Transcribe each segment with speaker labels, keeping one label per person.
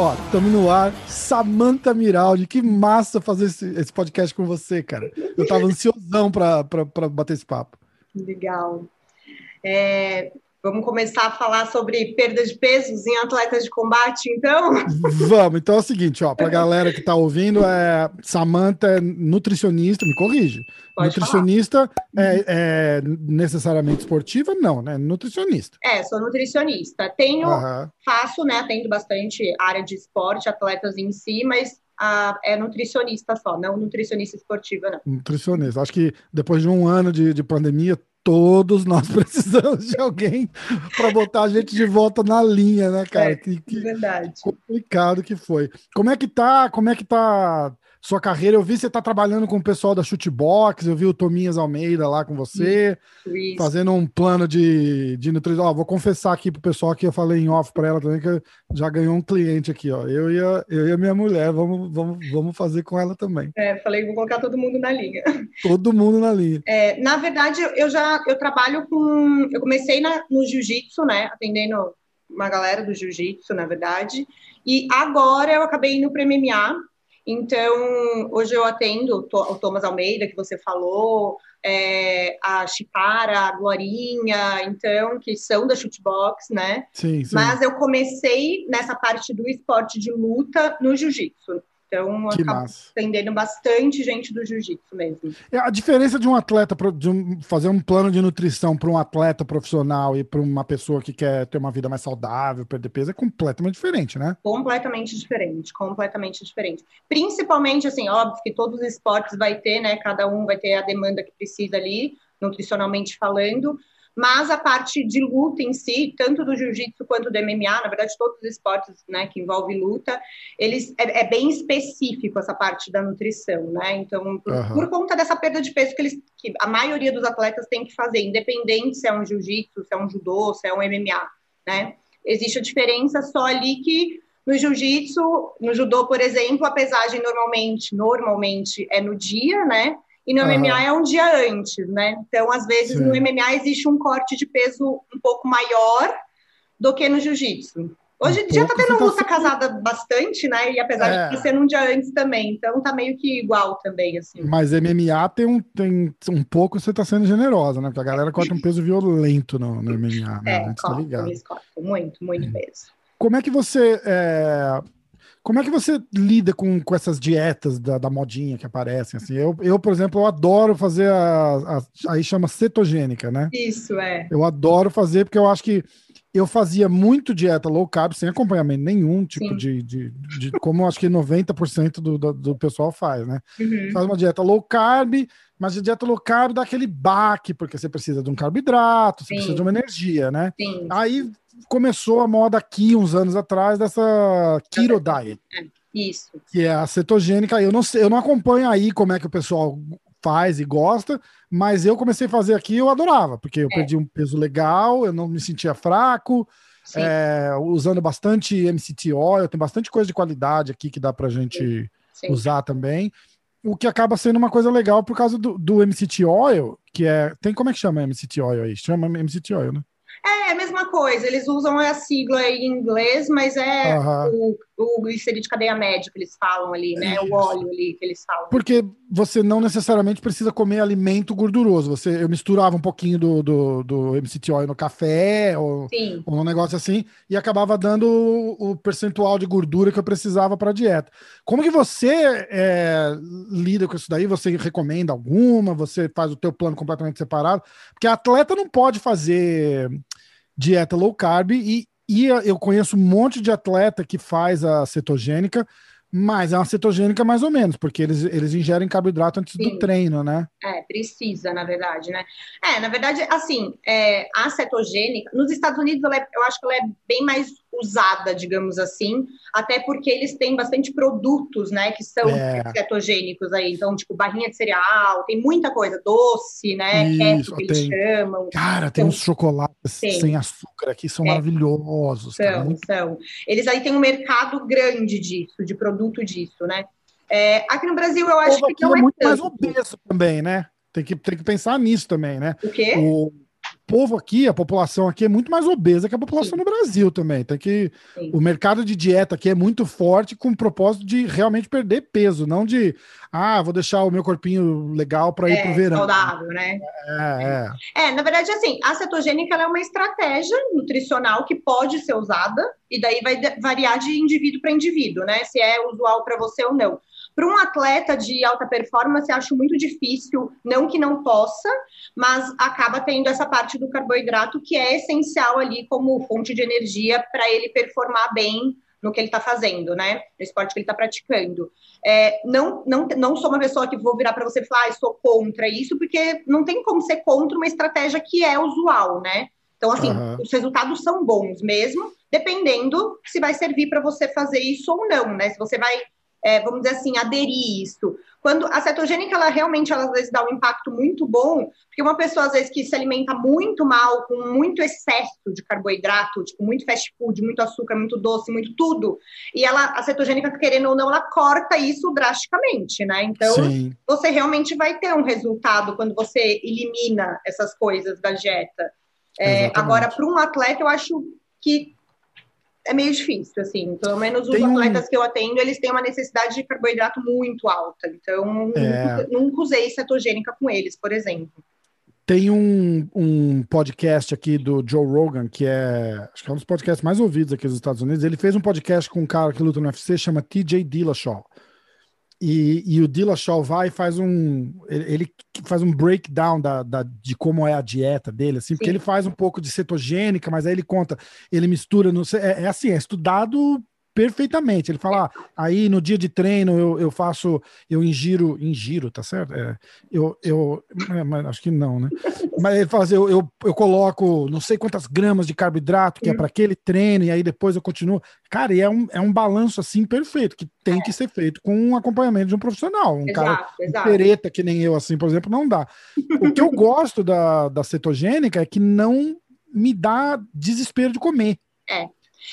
Speaker 1: Ó, estamos no ar. Samanta Miraldi, que massa fazer esse, esse, podcast com você, cara. Eu tava ansiosão para bater esse papo.
Speaker 2: Legal. É, Vamos começar a falar sobre perda de pesos em atletas de combate, então?
Speaker 1: Vamos. Então é o seguinte, ó, para a galera que está ouvindo, é Samantha é nutricionista, me corrige. Pode nutricionista é, é, necessariamente esportiva? Não, né? Nutricionista.
Speaker 2: É, sou nutricionista. Tenho, uhum. faço, né? Atendo bastante área de esporte, atletas em si, mas a, é nutricionista só, não nutricionista esportiva, não.
Speaker 1: Nutricionista. Acho que depois de um ano de, de pandemia, todos nós precisamos de alguém para botar a gente de volta na linha, né, cara? É,
Speaker 2: que, que verdade.
Speaker 1: Complicado que foi. Como é que tá? Como é que tá sua carreira. Eu vi você tá trabalhando com o pessoal da Chutebox, eu vi o Tominhas Almeida lá com você, isso. fazendo um plano de, de nutrição. Ó, vou confessar aqui pro pessoal que eu falei em off para ela também, que já ganhou um cliente aqui, ó. Eu e a, eu e a minha mulher, vamos, vamos, vamos fazer com ela também.
Speaker 2: É, falei, vou colocar todo mundo na linha.
Speaker 1: Todo mundo na linha.
Speaker 2: É, na verdade, eu já eu trabalho com. Eu comecei na, no jiu-jitsu, né? Atendendo uma galera do jiu-jitsu, na verdade. E agora eu acabei indo para MMA, então, hoje eu atendo o Thomas Almeida, que você falou, é, a Chipara, a Glorinha, então, que são da Shootbox, né?
Speaker 1: Sim, sim.
Speaker 2: Mas eu comecei nessa parte do esporte de luta no jiu-jitsu. Então, que acabo atendendo bastante gente do jiu-jitsu mesmo.
Speaker 1: É, a diferença de um atleta, de um, fazer um plano de nutrição para um atleta profissional e para uma pessoa que quer ter uma vida mais saudável, perder peso, é completamente diferente, né?
Speaker 2: Completamente diferente, completamente diferente. Principalmente, assim, óbvio que todos os esportes vai ter, né? Cada um vai ter a demanda que precisa ali, nutricionalmente falando, mas a parte de luta em si, tanto do jiu-jitsu quanto do MMA, na verdade todos os esportes né, que envolvem luta, eles é, é bem específico essa parte da nutrição, né? Então, por, uhum. por, conta dessa perda de peso que, eles, que a maioria dos atletas tem que fazer, independente se é um jiu-jitsu, se é um judô, se é um MMA, né? Existe a diferença só ali que no jiu-jitsu, no judô, por exemplo, a pesagem normalmente, normalmente é no dia, né? E no uhum. MMA é um dia antes, né? Então, às vezes, Sim. no MMA existe um corte de peso um pouco maior do que no jiu-jitsu. Hoje um dia tá tendo tá luta tá casada bastante, né? E apesar é. de ser um dia antes também, então tá meio que igual também, assim.
Speaker 1: Mas MMA tem um, tem um pouco, você tá sendo generosa, né? Porque a galera corta um peso violento no, no MMA, né?
Speaker 2: É, corta, tá eles cortam muito, muito é. peso.
Speaker 1: Como é que você é, como é que você lida com, com essas dietas da, da modinha que aparecem? Assim? Eu, eu, por exemplo, eu adoro fazer a, a, Aí chama cetogênica, né?
Speaker 2: Isso, é.
Speaker 1: Eu adoro fazer porque eu acho que eu fazia muito dieta low carb, sem acompanhamento nenhum, tipo de, de, de, Como eu acho que 90% do, do, do, pessoal faz, né? Uhum. Faz uma dieta low carb, mas a dieta low carb dá aquele baque, porque você precisa de um carboidrato, você Sim. precisa de uma energia, né?
Speaker 2: Sim.
Speaker 1: Aí começou a moda aqui, uns anos atrás, dessa Keto Diet.
Speaker 2: É, isso.
Speaker 1: Que é a cetogênica. Eu não sei, eu não acompanho aí como é que o pessoal faz e gosta, mas eu comecei a fazer aqui e eu adorava, porque eu é. perdi um peso legal, eu não me sentia fraco, é, usando bastante MCT oil, tem bastante coisa de qualidade aqui que dá pra gente Sim. usar também. O que acaba sendo uma coisa legal por causa do, do MCT oil, que é. Tem como é que chama MCT oil aí? Chama MCT oil, né?
Speaker 2: É, a mesma coisa, eles usam a sigla em inglês, mas é uhum. o, o glicerídeo de cadeia média que eles falam ali, né? Isso. O óleo ali que eles falam.
Speaker 1: Porque você não necessariamente precisa comer alimento gorduroso. Você, eu misturava um pouquinho do, do, do MCT oil no café ou, ou um negócio assim e acabava dando o, o percentual de gordura que eu precisava para a dieta. Como que você é, lida com isso daí? Você recomenda alguma? Você faz o teu plano completamente separado? Porque atleta não pode fazer dieta low carb e, e eu conheço um monte de atleta que faz a cetogênica, mas é uma cetogênica mais ou menos, porque eles, eles ingerem carboidrato antes Sim. do treino, né?
Speaker 2: É, precisa, na verdade, né? É, na verdade, assim, é, a cetogênica, nos Estados Unidos, é, eu acho que ela é bem mais usada, digamos assim, até porque eles têm bastante produtos, né, que são é. cetogênicos aí, então, tipo, barrinha de cereal, tem muita coisa, doce, né,
Speaker 1: Isso, que eles chamam. Cara, tem então, uns chocolates tem. sem açúcar aqui, são é. maravilhosos.
Speaker 2: São, cara. são. Eles aí têm um mercado grande disso, de produto disso, né, É, aqui no Brasil eu acho que
Speaker 1: não é, é muito tanto. mais obeso também, né? Tem que, tem que pensar nisso também, né?
Speaker 2: O quê?
Speaker 1: O povo aqui, a população aqui é muito mais obesa que a população Sim. no Brasil também. Tem que Sim. o mercado de dieta aqui é muito forte com o propósito de realmente perder peso, não de ah, vou deixar o meu corpinho legal para ir é, pro verão.
Speaker 2: saudável, né? É, é. é, na verdade assim, a cetogênica é uma estratégia nutricional que pode ser usada e daí vai variar de indivíduo para indivíduo, né? Se é usual para você ou não. Para um atleta de alta performance, acho muito difícil, não que não possa, mas acaba tendo essa parte do carboidrato que é essencial ali como fonte de energia para ele performar bem no que ele está fazendo, né? No esporte que ele está praticando. É, não, não, não sou uma pessoa que vou virar para você e falar, ah, sou contra isso, porque não tem como ser contra uma estratégia que é usual, né? Então, assim, uhum. os resultados são bons mesmo, dependendo se vai servir para você fazer isso ou não, né? Se você vai é, vamos dizer assim, aderir isso. Quando a cetogênica, ela realmente, ela, às vezes, dá um impacto muito bom, porque uma pessoa, às vezes, que se alimenta muito mal, com muito excesso de carboidrato, tipo, muito fast food, muito açúcar, muito doce, muito tudo, e ela, a cetogênica, querendo ou não, ela corta isso drasticamente, né? Então, Sim. você realmente vai ter um resultado quando você elimina essas coisas da dieta. É, agora, para um atleta, eu acho que é meio difícil, assim. Pelo menos os Tem atletas um... que eu atendo, eles têm uma necessidade de carboidrato muito alta. Então, é... nunca, usei cetogênica com eles, por exemplo.
Speaker 1: Tem um, um podcast aqui do Joe Rogan, que é, acho que é um dos podcasts mais ouvidos aqui nos Estados Unidos. Ele fez um podcast com um cara que luta no UFC, chama TJ Dillashaw. E, e o Dillashaw vai e faz um ele faz um breakdown da, da, de como é a dieta dele, assim, porque ele faz um pouco de cetogênica, mas aí ele conta, ele mistura, no, é, é assim, é estudado perfeitamente. Ele fala, ah, aí no dia de treino eu, eu faço, eu ingiro, ingiro, tá certo? É, eu, eu é, mas acho que não, né? Mas ele fala assim, eu, eu, eu coloco não sei quantas gramas de carboidrato que é para aquele treino, e aí depois eu continuo. Cara, e é um, é um balanço assim perfeito, que tem é. que ser feito com um acompanhamento de um profissional. Um exato, cara exato. Pereta que nem eu, assim, por exemplo, não dá. O que eu gosto da, da cetogênica é que não me dá desespero de comer.
Speaker 2: É.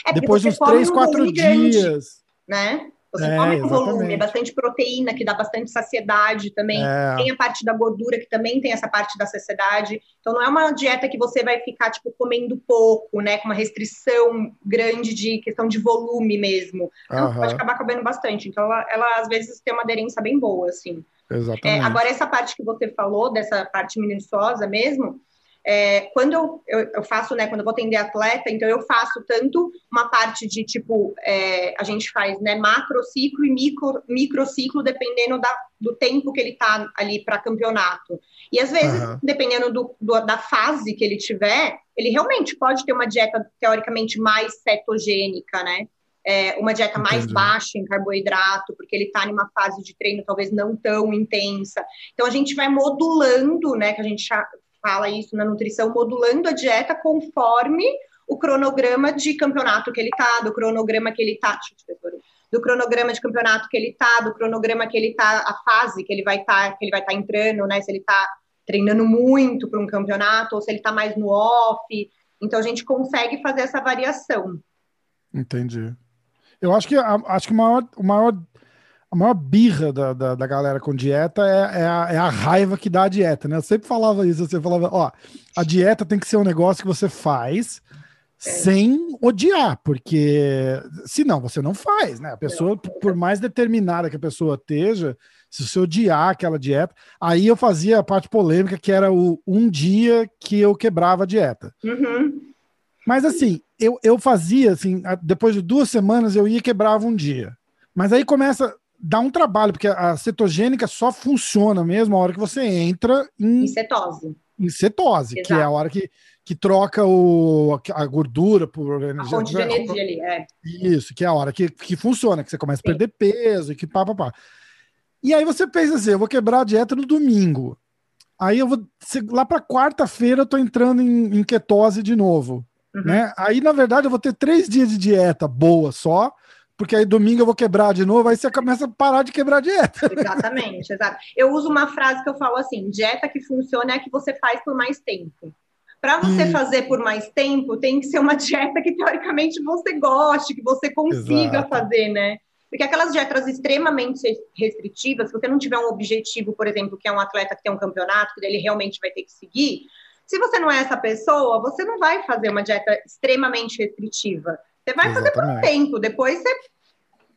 Speaker 1: É Depois de uns três, quatro dias.
Speaker 2: né? Você é, come com volume, é bastante proteína, que dá bastante saciedade também. É. Tem a parte da gordura, que também tem essa parte da saciedade. Então, não é uma dieta que você vai ficar, tipo, comendo pouco, né? Com uma restrição grande de questão de volume mesmo. Então, pode acabar comendo bastante. Então, ela, ela, às vezes, tem uma aderência bem boa, assim.
Speaker 1: Exatamente.
Speaker 2: É, agora, essa parte que você falou, dessa parte minuciosa mesmo, é, quando eu, eu, eu, faço, né, quando eu vou atender atleta, então eu faço tanto uma parte de tipo, é, a gente faz né, macrociclo e micro, microciclo, dependendo da, do tempo que ele está ali para campeonato. E às vezes, uhum. dependendo do, do, da fase que ele tiver, ele realmente pode ter uma dieta teoricamente mais cetogênica, né? É, uma dieta Entendi. mais baixa em carboidrato, porque ele está em uma fase de treino talvez não tão intensa. Então a gente vai modulando, né? Que a gente fala isso na nutrição, modulando a dieta conforme o cronograma de campeonato que ele tá, do cronograma que ele tá, do cronograma de campeonato que ele tá, do cronograma que ele tá, a fase que ele vai estar, tá, que ele vai estar tá entrando, né? Se ele tá treinando muito para um campeonato ou se ele tá mais no off. Então a gente consegue fazer essa variação.
Speaker 1: Entendi. Eu acho que acho que o maior, o maior a maior birra da, da, da, galera com dieta é, é, a, é, a, raiva que dá a dieta, né? Eu sempre falava isso, você falava, ó, a dieta tem que ser um negócio que você faz é. sem odiar, porque senão você não faz, né? A pessoa, por mais determinada que a pessoa esteja, se você odiar aquela dieta, aí eu fazia a parte polêmica, que era o um dia que eu quebrava a dieta.
Speaker 2: Uhum.
Speaker 1: Mas assim, eu, eu fazia, assim, depois de duas semanas eu ia e quebrava um dia. Mas aí começa, dá um trabalho, porque a cetogênica só funciona mesmo a hora que você entra em,
Speaker 2: em cetose.
Speaker 1: Em cetose, Exato. que é a hora que, que troca o, a gordura por
Speaker 2: energia. A fonte de energia ali, é.
Speaker 1: Isso, que é a hora que, que funciona, que você começa Sim. a perder peso e que pá, pá, pá. E aí você pensa assim, eu vou quebrar a dieta no domingo. Aí eu vou, lá para quarta-feira eu tô entrando em, em ketose de novo. Uhum. Né? Aí, na verdade, eu vou ter três dias de dieta boa só, porque aí domingo eu vou quebrar de novo, aí você começa a parar de quebrar a dieta.
Speaker 2: Exatamente, exato. Eu uso uma frase que eu falo assim: dieta que funciona é a que você faz por mais tempo. Para você hum. fazer por mais tempo, tem que ser uma dieta que teoricamente você goste, que você consiga exato. fazer, né? Porque aquelas dietas extremamente restritivas, se você não tiver um objetivo, por exemplo, que é um atleta que tem um campeonato, que ele realmente vai ter que seguir, se você não é essa pessoa, você não vai fazer uma dieta extremamente restritiva. Você vai Exatamente. fazer por um tempo, depois você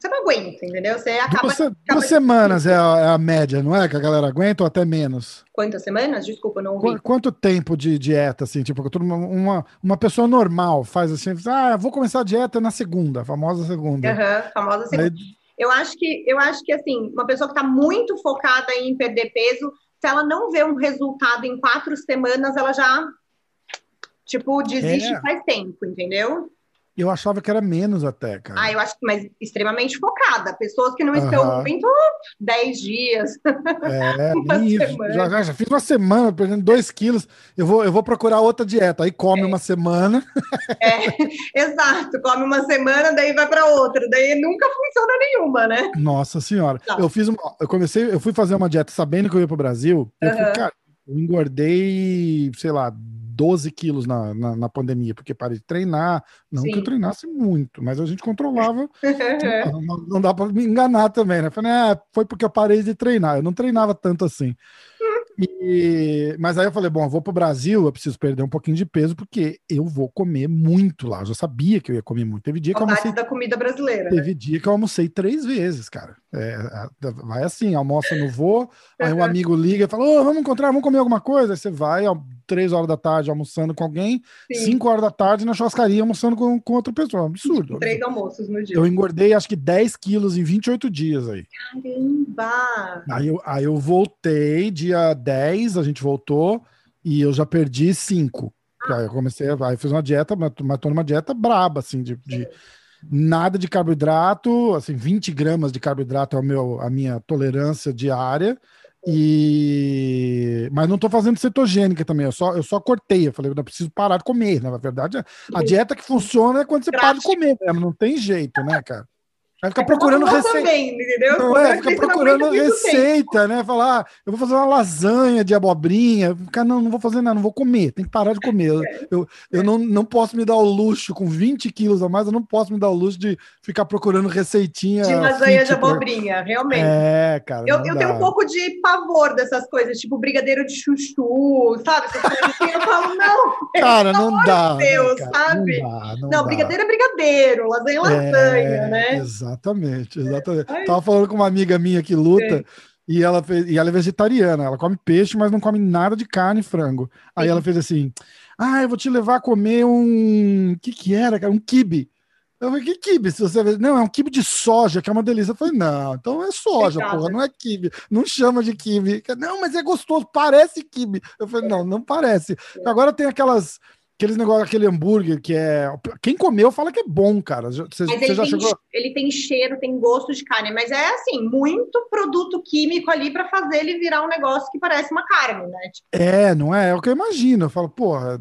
Speaker 2: você não aguenta, entendeu? Você acaba.
Speaker 1: Duas, acaba duas semanas é a, é a, média, não é? Que a galera aguenta ou até menos?
Speaker 2: Quantas semanas? Desculpa, não
Speaker 1: ouvi. Qu quanto tempo de dieta, assim? Tipo, uma, uma pessoa normal faz assim, ah, vou começar a dieta na segunda, famosa segunda.
Speaker 2: Uhum, famosa segunda. Aí... Eu acho que, eu acho que assim, uma pessoa que está muito focada em perder peso, se ela não vê um resultado em quatro semanas, ela já, tipo, desiste é. faz tempo, entendeu?
Speaker 1: Eu achava que era menos até, cara.
Speaker 2: Ah, eu acho que mais extremamente focada. Pessoas que não estão muito 10 dias.
Speaker 1: É, isso. Já, já, fiz uma semana, perdendo 2 quilos. Eu vou, eu vou procurar outra dieta. Aí come é. uma semana.
Speaker 2: É, exato. Come uma semana, daí vai para outra. Daí nunca funciona nenhuma, né?
Speaker 1: Nossa senhora. Tá. Eu fiz uma. Eu comecei, eu fui fazer uma dieta sabendo que eu ia pro Brasil. Eu fui, cara, eu engordei, sei lá, 12 quilos na, na, na, pandemia, porque parei de treinar. Não Sim. que eu treinasse muito, mas a gente controlava. não, não, dá para me enganar também, né? Falei, é, foi porque eu parei de treinar. Eu não treinava tanto assim. E, mas aí eu falei, bom, eu vou pro Brasil, eu preciso perder um pouquinho de peso, porque eu vou comer muito lá. Eu já sabia que eu ia comer muito. Teve dia que eu almocei.
Speaker 2: da comida brasileira.
Speaker 1: Teve né? dia que eu almocei três vezes, cara. É, vai assim, almoça no voo, aí um amigo liga e fala: oh, vamos encontrar, vamos comer alguma coisa. Aí você vai, três horas da tarde almoçando com alguém, Sim. cinco horas da tarde na churrascaria almoçando com, com outra pessoa. Absurdo.
Speaker 2: Três almoços no dia.
Speaker 1: Eu engordei acho que 10 quilos em 28 dias aí.
Speaker 2: Caramba!
Speaker 1: Aí eu, aí eu voltei, dia 10, a gente voltou, e eu já perdi 5. Ah. Aí eu comecei, aí fiz uma dieta, mas tô numa dieta braba, assim, de, de nada de carboidrato, assim, 20 gramas de carboidrato é o meu, a minha tolerância diária. E mas não estou fazendo cetogênica também, eu só, eu só cortei. Eu falei, eu não preciso parar de comer. Na verdade, a dieta que funciona é quando você para de comer, mesmo. não tem jeito, né, cara? Vai ficar é procurando receita. Também, entendeu? Não, é, fica procurando receita, né? Falar, ah, eu vou fazer uma lasanha de abobrinha. Ficar, não, não vou fazer nada, não vou comer, tem que parar de comer. Eu, é. eu, não, não posso me dar o luxo, com 20 quilos a mais, eu não posso me dar o luxo de ficar procurando receitinha.
Speaker 2: De lasanha de abobrinha, realmente.
Speaker 1: É, cara.
Speaker 2: Eu, eu tenho um pouco de pavor dessas coisas, tipo brigadeiro de chuchu, sabe? Assim, eu falo, não.
Speaker 1: Cara, não dá.
Speaker 2: Deus, né, cara? sabe? Não, dá, não, não brigadeiro é brigadeiro, lasanha é lasanha, é, né?
Speaker 1: Exato. Exatamente, exatamente. Ai. Tava falando com uma amiga minha que luta. E ela, fez, e ela é vegetariana, ela come peixe, mas não come nada de carne e frango. Aí Sim. ela fez assim: Ah, eu vou te levar a comer um. O que, que era, cara? Um kibe. Eu falei, que kibe? Se você não, é um kibe de soja, que é uma delícia. Eu falei, não, então é soja, Exato. porra, não é kibe. Não chama de kibe. Não, mas é gostoso, parece kibe. Eu falei, não, não parece. É. Agora tem aquelas Aqueles negócio, aquele hambúrguer que é. Quem comeu fala que é bom, cara. Você, você
Speaker 2: já
Speaker 1: tem, chegou.
Speaker 2: Ele tem cheiro, tem gosto de carne, mas é assim, muito produto químico ali para fazer ele virar um negócio que parece uma carne, né?
Speaker 1: Tipo... É, não é? É o que eu imagino. Eu falo, porra.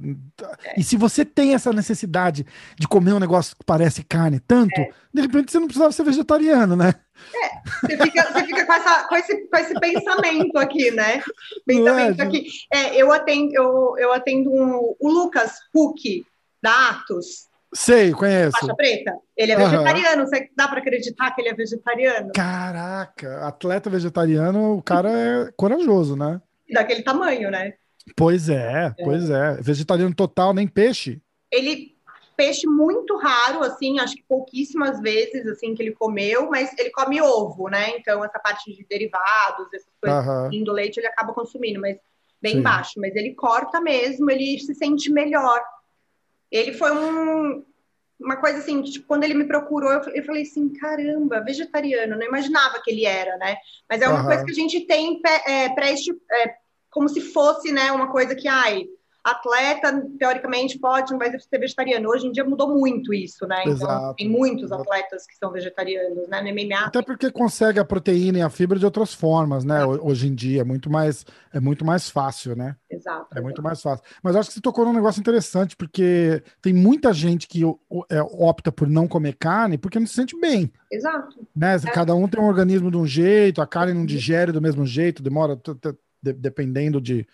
Speaker 1: É. E se você tem essa necessidade de comer um negócio que parece carne tanto, é. de repente você não precisava ser vegetariano, né?
Speaker 2: É, você fica, você fica com, essa, com, esse, com esse pensamento aqui, né? Pensamento é, aqui. É, eu atendo, eu, eu atendo um, o Lucas Huck, da Atos.
Speaker 1: Sei, conheço.
Speaker 2: Faixa preta. Ele é uhum. vegetariano. Você dá para acreditar que ele é vegetariano?
Speaker 1: Caraca, atleta vegetariano, o cara é corajoso, né?
Speaker 2: Daquele tamanho, né?
Speaker 1: Pois é, é, pois é. Vegetariano total, nem peixe.
Speaker 2: Ele peixe muito raro, assim, acho que pouquíssimas vezes, assim, que ele comeu, mas ele come ovo, né? Então, essa parte de derivados, essas coisas uhum. do leite, ele acaba consumindo, mas bem Sim. baixo. Mas ele corta mesmo, ele se sente melhor. Ele foi um, uma coisa assim, tipo, quando ele me procurou, eu, eu falei assim, caramba, vegetariano, não imaginava que ele era, né? Mas é uma uhum. coisa que a gente tem é, pré, é, como se fosse, né, uma coisa que, ai, atleta, teoricamente, pode, não vai ser vegetariano. Hoje em dia mudou muito isso, né? Então, Exato. tem muitos atletas que são vegetarianos, né? No MMA.
Speaker 1: Até porque consegue a proteína e a fibra de outras formas, né? Hoje em dia é muito mais é muito mais fácil, né?
Speaker 2: Exato.
Speaker 1: É muito mais fácil. Mas acho que você tocou num negócio interessante, porque tem muita gente que é, opta por não comer carne porque não se sente bem.
Speaker 2: Exato.
Speaker 1: Né? É. Cada um tem um organismo de um jeito, a carne não digere do mesmo jeito, demora dependendo de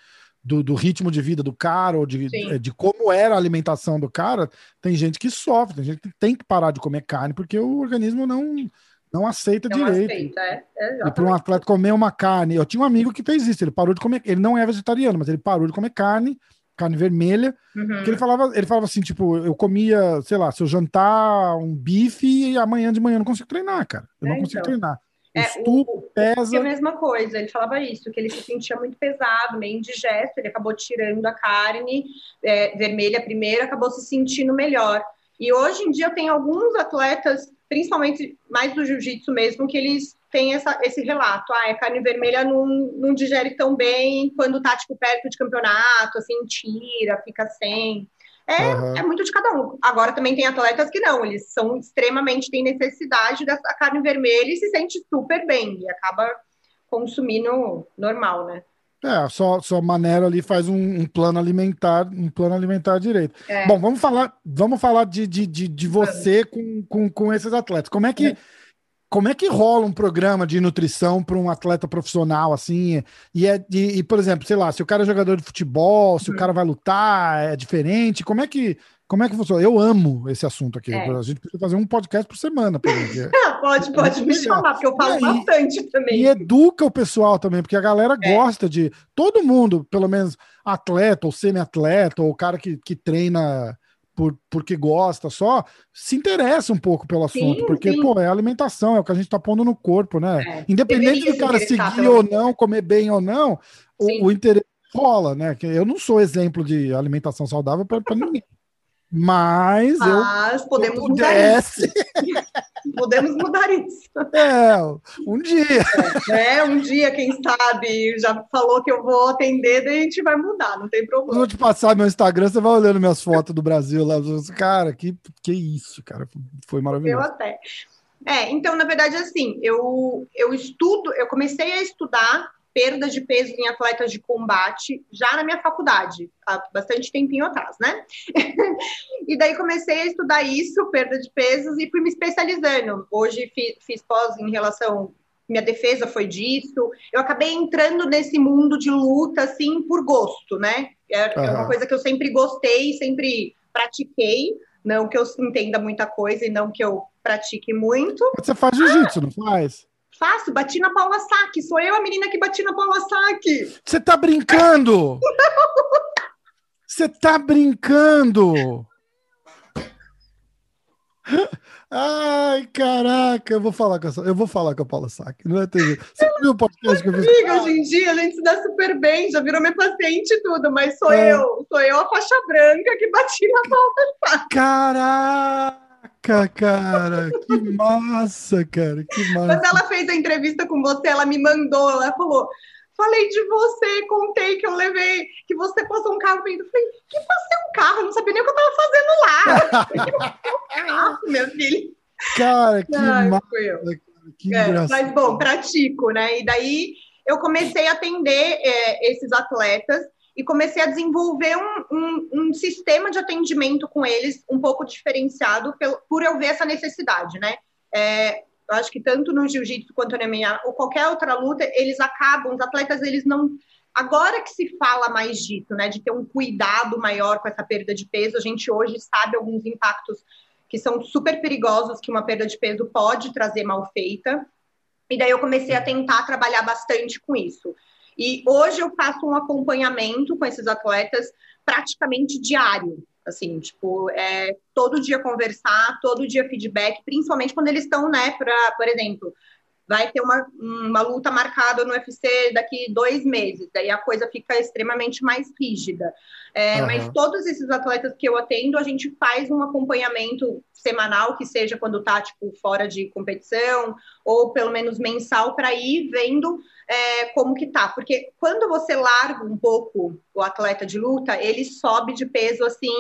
Speaker 1: do, do, ritmo de vida do cara, ou de, de, de, como era a alimentação do cara, tem gente que sofre, tem gente que tem que parar de comer carne, porque o organismo não, Não aceita não direito. Aceita, é. é e para um atleta comer uma carne. Eu tinha um amigo que fez isso, ele parou de comer. Ele não é vegetariano, mas ele parou de comer carne, carne vermelha. Uhum. Que ele falava, ele falava assim: tipo, eu comia, sei lá, se eu jantar um bife e amanhã de manhã eu não consigo treinar, cara. Eu é, não consigo então. treinar.
Speaker 2: É, o, pesa. É a mesma coisa, ele falava isso, que ele se sentia muito pesado, meio indigesto, ele acabou tirando a carne é, vermelha primeiro, acabou se sentindo melhor. E hoje em dia eu tenho alguns atletas, principalmente mais do jiu-jitsu mesmo, que eles têm essa, esse relato. Ah, a carne vermelha não, não digere tão bem quando tá, tipo, perto de campeonato, assim, tira, fica sem. É, uhum. é muito de cada um. Agora também tem atletas que não, eles são extremamente, têm necessidade dessa carne vermelha e se sente super bem e acaba consumindo normal, né?
Speaker 1: É, só, só maneira ali faz um, um, plano alimentar, um plano alimentar direito. É. Bom, vamos falar, vamos falar de, de, de, de você com, com, com esses atletas. Como é que é. Como é que rola um programa de nutrição para um atleta profissional assim? E é e, e, por exemplo, sei lá, se o cara é jogador de futebol, se o cara vai lutar, é diferente. Como é que como é que funciona? Eu amo esse assunto aqui. É. A gente precisa fazer um podcast por semana. Por
Speaker 2: pode, pode me falar, porque eu falo aí, bastante também.
Speaker 1: E educa o pessoal também, porque a galera é. gosta de. Todo mundo, pelo menos atleta ou semi-atleta, ou cara que, que treina por, porque gosta só, se interessa um pouco pelo assunto, sim, porque, sim. pô, é alimentação, é o que a gente tá pondo no corpo, né? É. Independente do cara seguir ou não, comer bem ou não, o, o, interesse rola, né? Eu não sou exemplo de alimentação saudável para ninguém. Mas,
Speaker 2: Mas eu, podemos eu pudesse... mudar isso. podemos mudar isso.
Speaker 1: É, um dia.
Speaker 2: É, um dia, quem sabe, já falou que eu vou atender, daí a gente vai mudar, não tem problema. Eu
Speaker 1: vou te passar meu Instagram, você vai olhando minhas fotos do Brasil lá. Cara, que, que isso, cara. Foi maravilhoso.
Speaker 2: Eu até. É, então, na verdade, assim, eu, eu estudo, eu comecei a estudar perda de peso em atletas de combate já na minha faculdade, há bastante tempinho atrás, né? e daí comecei a estudar isso, perda de pesos, e fui me especializando. Hoje fiz, fiz pós em relação minha defesa foi disso. Eu acabei entrando nesse mundo de luta, assim, por gosto, né? É, uhum. uma coisa que eu sempre gostei, sempre pratiquei. Não que eu entenda muita coisa e não que eu pratique muito.
Speaker 1: Você faz jiu-jitsu, ah, não faz?
Speaker 2: Faço, bati na Paula Saque. Sou eu a menina que bati na Paula Saque.
Speaker 1: Você tá brincando? Você tá brincando? Ai, caraca, eu vou falar com essa, eu vou falar com a Paula Saque. Não é TV. Você viu o podcast que eu fiz?
Speaker 2: Amiga, hoje em dia a gente se dá super bem, já virou minha paciente e tudo, mas sou é. eu, sou eu a faixa branca que bati na Paula Saque.
Speaker 1: Caraca! Caraca, cara, que massa, cara, que massa.
Speaker 2: Quando ela fez a entrevista com você, ela me mandou, ela falou: falei de você, contei que eu levei, que você passou um carro vindo. Falei, que passei um carro? Eu não sabia nem o que eu tava fazendo lá. carro, meu filho.
Speaker 1: Cara, que Ai, massa. Que
Speaker 2: é, mas bom, pratico, né? E daí eu comecei a atender é, esses atletas e comecei a desenvolver um, um, um, sistema de atendimento com eles um pouco diferenciado pelo, por eu ver essa necessidade, né? É, eu acho que tanto no jiu-jitsu quanto na MMA ou qualquer outra luta, eles acabam, os atletas, eles não... Agora que se fala mais disso, né, de ter um cuidado maior com essa perda de peso, a gente hoje sabe alguns impactos que são super perigosos que uma perda de peso pode trazer mal feita. E daí eu comecei a tentar trabalhar bastante com isso. E hoje eu faço um acompanhamento com esses atletas praticamente diário. Assim, tipo, é, todo dia conversar, todo dia feedback, principalmente quando eles estão, né, para, por exemplo, vai ter uma, uma luta marcada no UFC daqui dois meses, daí a coisa fica extremamente mais rígida. É, uhum. Mas todos esses atletas que eu atendo, a gente faz um acompanhamento semanal, que seja quando tá, tipo, fora de competição, ou pelo menos mensal, para ir vendo é, como que tá. Porque quando você larga um pouco o atleta de luta, ele sobe de peso, assim,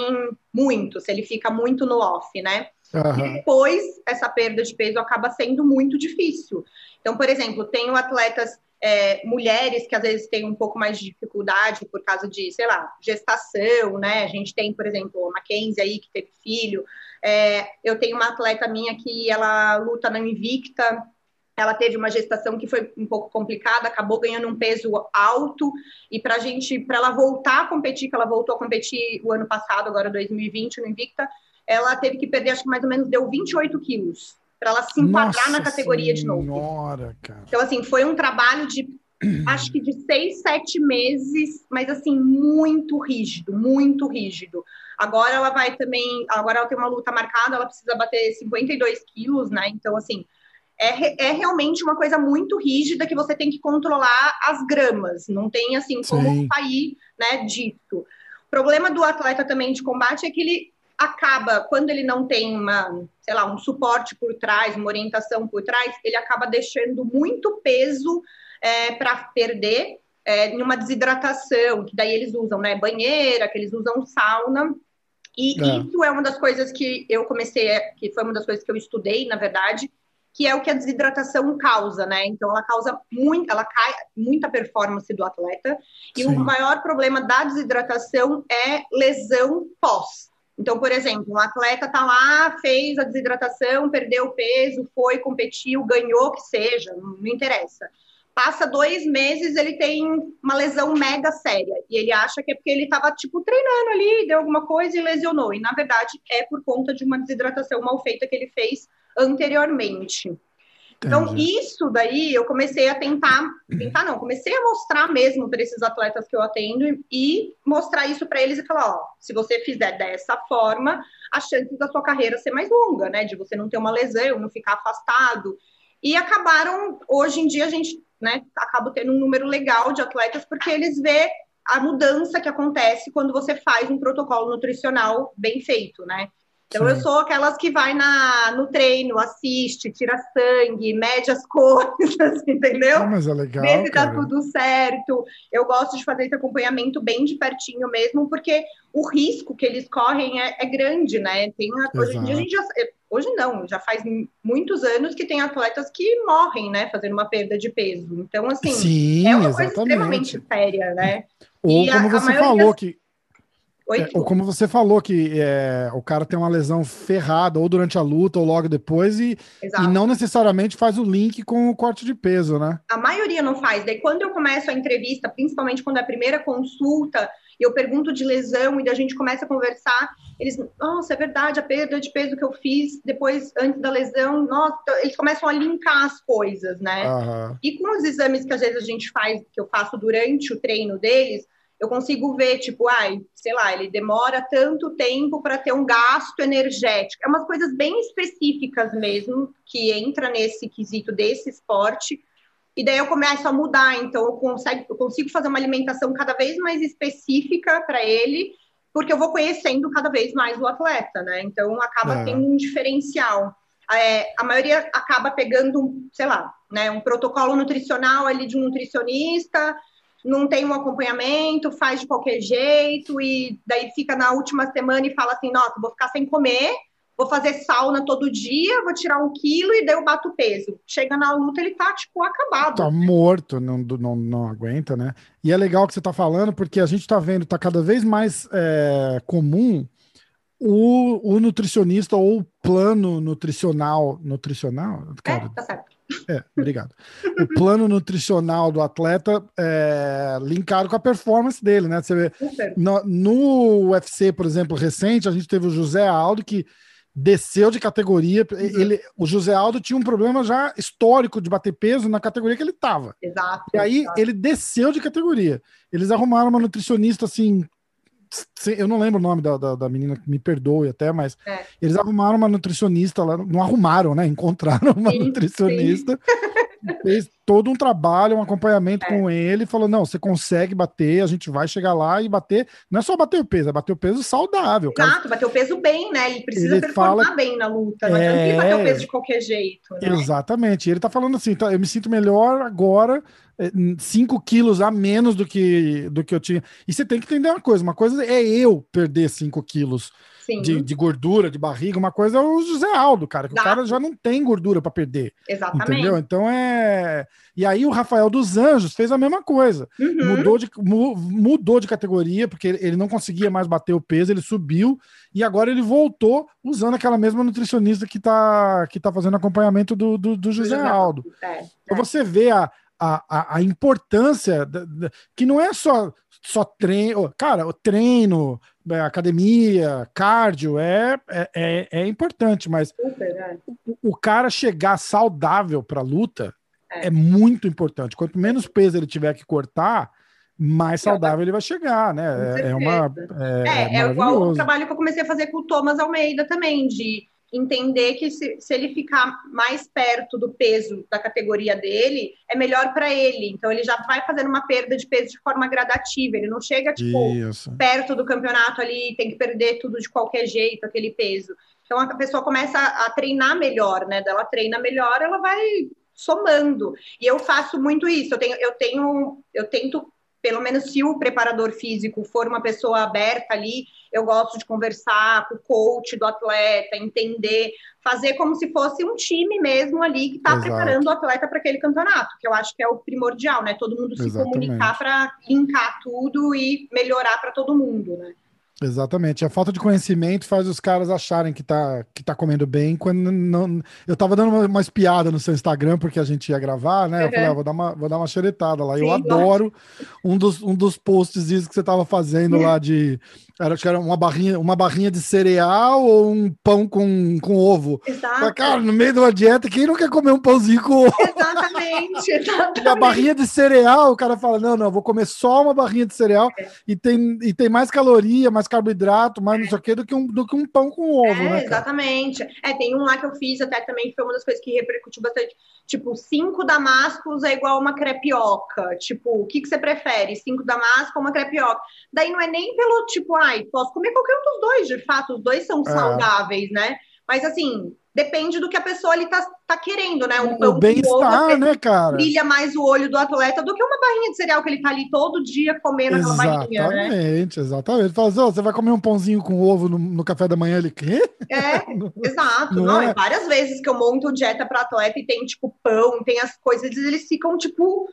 Speaker 2: muito, se ele fica muito no off, né? Uhum. Depois, essa perda de peso acaba sendo muito difícil. Então, por exemplo, tenho atletas é, mulheres que às vezes têm um pouco mais de dificuldade por causa de, sei lá, gestação, né? A gente tem, por exemplo, a Mackenzie aí que teve filho. É, eu tenho uma atleta minha que ela luta na Invicta, ela teve uma gestação que foi um pouco complicada, acabou ganhando um peso alto e para gente, para ela voltar a competir, que ela voltou a competir o ano passado, agora 2020 no Invicta, ela teve que perder, acho que mais ou menos deu 28 quilos para ela se enquadrar na categoria
Speaker 1: senhora,
Speaker 2: de
Speaker 1: novo.
Speaker 2: Cara. Então, assim, foi um trabalho de acho que de seis, sete meses, mas assim, muito rígido, muito rígido. Agora ela vai também, agora ela tem uma luta marcada, ela precisa bater 52 quilos, né? Então, assim, é, é realmente uma coisa muito rígida que você tem que controlar as gramas, não tem assim como Sim. sair né, disso. O problema do atleta também de combate é que ele acaba, quando ele não tem uma, sei lá, um suporte por trás, uma orientação por trás, ele acaba deixando muito peso é, para perder é, numa desidratação, que daí eles usam né, banheira, que eles usam sauna. E é. isso é uma das coisas que eu comecei, que foi uma das coisas que eu estudei, na verdade, que é o que a desidratação causa, né? Então ela causa muito, ela cai muita performance do atleta. E Sim. o maior problema da desidratação é lesão pós. Então, por exemplo, um atleta tá lá, fez a desidratação, perdeu peso, foi, competiu, ganhou, que seja, não interessa passa dois meses, ele tem uma lesão mega séria. E ele acha que é porque ele estava, tipo, treinando ali, deu alguma coisa e lesionou. E, na verdade, é por conta de uma desidratação mal feita que ele fez anteriormente. Então, isso daí eu comecei a tentar, tentar não, comecei a mostrar mesmo para esses atletas que eu atendo e mostrar isso para eles e falar, ó, se você fizer dessa forma, a chance da sua carreira ser mais longa, né, de você não ter uma lesão, não ficar afastado. E acabaram, hoje em dia a gente né, acabo tendo um número legal de atletas, porque eles vê a mudança que acontece quando você faz um protocolo nutricional bem feito, né? Então, Sim. eu sou aquelas que vai na, no treino, assiste, tira sangue, mede as coisas, entendeu? Ah,
Speaker 1: mas é legal.
Speaker 2: Vê se tá tudo certo. Eu gosto de fazer esse acompanhamento bem de pertinho mesmo, porque o risco que eles correm é, é grande, né? Tem, hoje em dia a gente já, Hoje não, já faz muitos anos que tem atletas que morrem, né, fazendo uma perda de peso. Então, assim,
Speaker 1: Sim,
Speaker 2: é uma
Speaker 1: exatamente.
Speaker 2: coisa extremamente séria, né?
Speaker 1: Ou e como a, você a falou que Oi, é, ou como você falou que é, o cara tem uma lesão ferrada ou durante a luta ou logo depois e, e, não necessariamente faz o link com o corte de peso, né?
Speaker 2: A maioria não faz. Daí quando eu começo a entrevista, principalmente quando é a primeira consulta, e eu pergunto de lesão e a gente começa a conversar, eles, nossa, é verdade, a perda de peso que eu fiz depois, antes da lesão, nossa, eles começam a linkar as coisas, né? Uhum. E com os exames que às vezes a gente faz, que eu faço durante o treino deles, eu consigo ver, tipo, ai, sei lá, ele demora tanto tempo para ter um gasto energético. É umas coisas bem específicas mesmo que entra nesse quesito desse esporte e daí eu começo a mudar. Então, eu consigo, eu consigo fazer uma alimentação cada vez mais específica para ele, porque eu vou conhecendo cada vez mais o atleta, né? Então, acaba é. tendo um diferencial. É, a maioria acaba pegando, sei lá, né, um protocolo nutricional ali de um nutricionista, não tem um acompanhamento, faz de qualquer jeito, e daí fica na última semana e fala assim: nossa, vou ficar sem comer vou fazer sauna todo dia, vou tirar um quilo e daí eu bato peso. Chega na luta, ele tá, tipo, acabado.
Speaker 1: Tá morto, não, não, não aguenta, né? E é legal que você tá falando, porque a gente tá vendo, tá cada vez mais é, comum o, o nutricionista ou o plano nutricional. Nutricional?
Speaker 2: Cara, é, tá certo.
Speaker 1: É, obrigado. o plano nutricional do atleta é linkado com a performance dele, né? Você vê, no, no UFC, por exemplo, recente, a gente teve o José Aldo, que desceu de categoria. Uhum. Ele, o José Aldo tinha um problema já histórico de bater peso na categoria que ele estava.
Speaker 2: Exato.
Speaker 1: E aí
Speaker 2: exato.
Speaker 1: ele desceu de categoria. Eles arrumaram uma nutricionista assim. Eu não lembro o nome da, da, da menina, me perdoe até, mas é. eles arrumaram uma nutricionista lá, não arrumaram, né? Encontraram uma sim, nutricionista sim. fez todo um trabalho, um acompanhamento é. com ele, falou: não, você consegue bater, a gente vai chegar lá e bater. Não é só bater o peso, é bater o peso saudável.
Speaker 2: Exato, cara. bater o peso bem, né? Ele precisa ele performar fala... bem na luta, não é... é bater o peso de qualquer jeito. Né?
Speaker 1: Exatamente. Ele tá falando assim: tá, eu me sinto melhor agora. 5 é, quilos a menos do que, do que eu tinha. E você tem que entender uma coisa: uma coisa é eu perder 5 quilos de, de, gordura, de barriga, uma coisa é o José Aldo, cara, que o cara já não tem gordura para perder.
Speaker 2: Exatamente.
Speaker 1: Entendeu? Então é. E aí o Rafael dos Anjos fez a mesma coisa. Uhum. Mudou, de, mudou de categoria, porque ele não conseguia mais bater o peso, ele subiu e agora ele voltou usando aquela mesma nutricionista que tá, que tá fazendo acompanhamento do, do, do José Aldo. É, é. Então você vê a, a, a, importância da, da, que não é só, só treino, cara, o treino, academia, cardio, é, é, é, é importante, mas Super, é. o, o, cara chegar saudável para luta é. é. muito importante. Quanto menos peso ele tiver que cortar, mais saudável ele vai chegar, né? É, é, uma.
Speaker 2: É, é, é igual o trabalho que eu comecei a fazer com o Thomas Almeida também, de entender que se, se ele ficar mais perto do peso da categoria dele, é melhor para ele. Então ele já vai fazendo uma perda de peso de forma gradativa. Ele não chega, tipo, Isso. perto do campeonato ali, tem que perder tudo de qualquer jeito, aquele peso. Então a pessoa começa a, a treinar melhor, né? Ela treina melhor, ela vai somando. E eu faço muito isso. Eu tenho, eu tenho, eu tento pelo menos se o preparador físico for uma pessoa aberta ali, eu gosto de conversar com o coach do atleta, entender, fazer como se fosse um time mesmo ali que está preparando o atleta para aquele campeonato, que eu acho que é o primordial, né? Todo mundo se Exatamente. comunicar para linkar tudo e melhorar para todo mundo, né?
Speaker 1: Exatamente. A falta de conhecimento faz os caras acharem que tá, que tá comendo bem quando não. Eu tava dando uma, uma espiada no seu Instagram porque a gente ia gravar, né? Uhum. Eu falei, ah, vou dar uma, vou dar uma xeretada lá. Sim, eu adoro um dos, um dos posts que você tava fazendo lá de era, era uma barrinha, uma barrinha de cereal ou um pão com, com ovo. Exato. Cara, no meio de uma dieta, quem não quer comer um pãozinho com ovo?
Speaker 2: Exatamente, exatamente. E
Speaker 1: a barrinha de cereal, o cara fala: não, não, vou comer só uma barrinha de cereal é. e, tem, e tem mais caloria, mais carboidrato, mais não sei o quê, do que um, do que um pão com ovo, é, né?
Speaker 2: Exatamente. É, tem um lá que eu fiz até também, que foi uma das coisas que repercutiu bastante. Tipo, cinco damascos é igual uma crepioca. Tipo, o que, que você prefere? Cinco damascos ou uma crepioca? Daí não é nem pelo tipo, ai, posso comer qualquer um dos dois, de fato, os dois são é. saudáveis, né? Mas assim, depende do que a pessoa ali tá, tá querendo, né?
Speaker 1: Um o bem-estar, né, cara?
Speaker 2: Brilha mais o olho do atleta do que uma barrinha de cereal que ele tá ali todo dia comendo aquela barrinha,
Speaker 1: né? Exatamente, exatamente. Fala assim, oh, você vai comer um pãozinho com ovo no, no café da manhã, ele quê?
Speaker 2: É, exato. Não, não é? várias vezes que eu monto dieta para atleta e tem, tipo, pão, tem as coisas, eles ficam, tipo,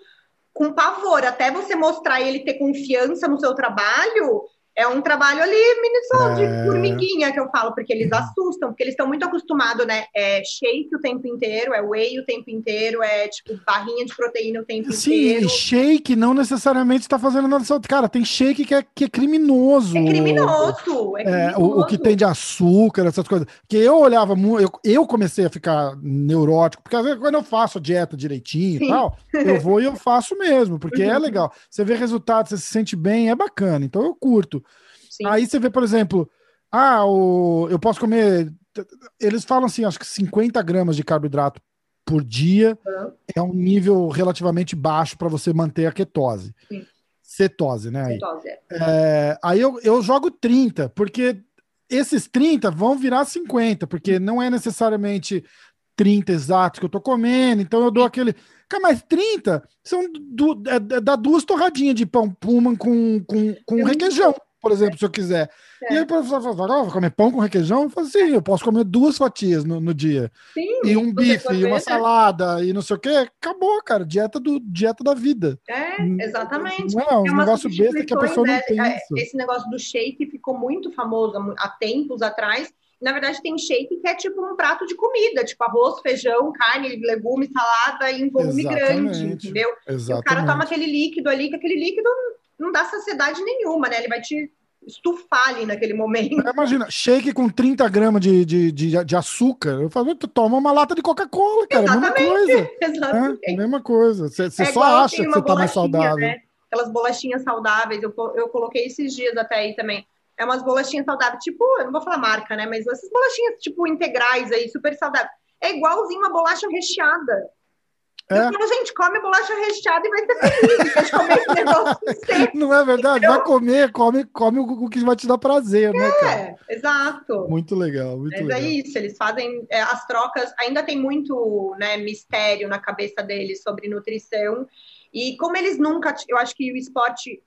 Speaker 2: com pavor. Até você mostrar ele ter confiança no seu trabalho, é um trabalho ali, mini de é... formiguinha que eu falo, porque eles assustam, porque eles estão muito acostumados, né? É shake o tempo inteiro, é whey o tempo inteiro, é tipo barrinha de proteína o tempo
Speaker 1: Sim,
Speaker 2: inteiro.
Speaker 1: Sim, shake não necessariamente está fazendo nada só. Cara, tem shake que é, que é criminoso.
Speaker 2: É criminoso. É,
Speaker 1: criminoso. É, o, o, que tem de açúcar, essas coisas. Que eu olhava muito, eu, eu comecei a ficar neurótico, porque às vezes quando eu faço a dieta direitinho Sim. e tal, eu vou e eu faço mesmo, porque é uhum. é legal. Você vê resultado, você se sente bem, é bacana. Então eu curto. Sim. Aí você vê, por exemplo, ah, o, eu posso comer. Eles falam assim, acho que 50 gramas de carboidrato por dia uhum. é um nível relativamente baixo para você manter a ketose. Sim. Cetose, né? Aí, Cetose, é. É, aí eu, eu jogo 30, porque esses 30 vão virar 50, porque não é necessariamente 30 exatos que eu tô comendo, então eu dou aquele. Cara, mas 30 são du, é, é, dá duas torradinhas de pão puma com, com, com requeijão por exemplo, se eu quiser. É. E aí o professor fala, oh, vou comer pão com requeijão? Eu falo, sim, eu posso comer duas fatias no, no dia. Sim, e um bife, e uma salada, e não sei o quê. Acabou, cara. Dieta, do, dieta da vida.
Speaker 2: É, exatamente.
Speaker 1: Não é um é negócio besta que a pessoa não né? pensa.
Speaker 2: É, esse negócio do shake ficou muito famoso há tempos atrás. Na verdade, tem shake que é tipo um prato de comida, tipo arroz, feijão, carne, legume, salada em volume Exatamente. grande, entendeu? Exatamente. E o cara toma aquele líquido ali, que aquele líquido não dá saciedade nenhuma, né? Ele vai te estufar ali naquele momento.
Speaker 1: Imagina, shake com 30 gramas de, de, de, de açúcar. Eu falo, tu toma uma lata de Coca-Cola, cara. Exatamente. É a mesma coisa. Exatamente. É, mesma coisa. Você, você é só acha que você tá mais saudável. Né?
Speaker 2: Aquelas bolachinhas saudáveis, eu, eu coloquei esses dias até aí também. É umas bolachinhas saudáveis, tipo, eu não vou falar marca, né? Mas essas bolachinhas, tipo, integrais aí, super saudáveis. É igualzinho uma bolacha recheada. É. Eu falo, gente, come bolacha recheada e vai ser feliz. Vai comer esse negócio
Speaker 1: Não é verdade? Vai comer, come, come o que vai te dar prazer, né,
Speaker 2: é, né, exato.
Speaker 1: Muito legal, muito
Speaker 2: Mas é
Speaker 1: legal.
Speaker 2: é isso, eles fazem é, as trocas, ainda tem muito né, mistério na cabeça deles sobre nutrição. E como eles nunca, eu acho que o esporte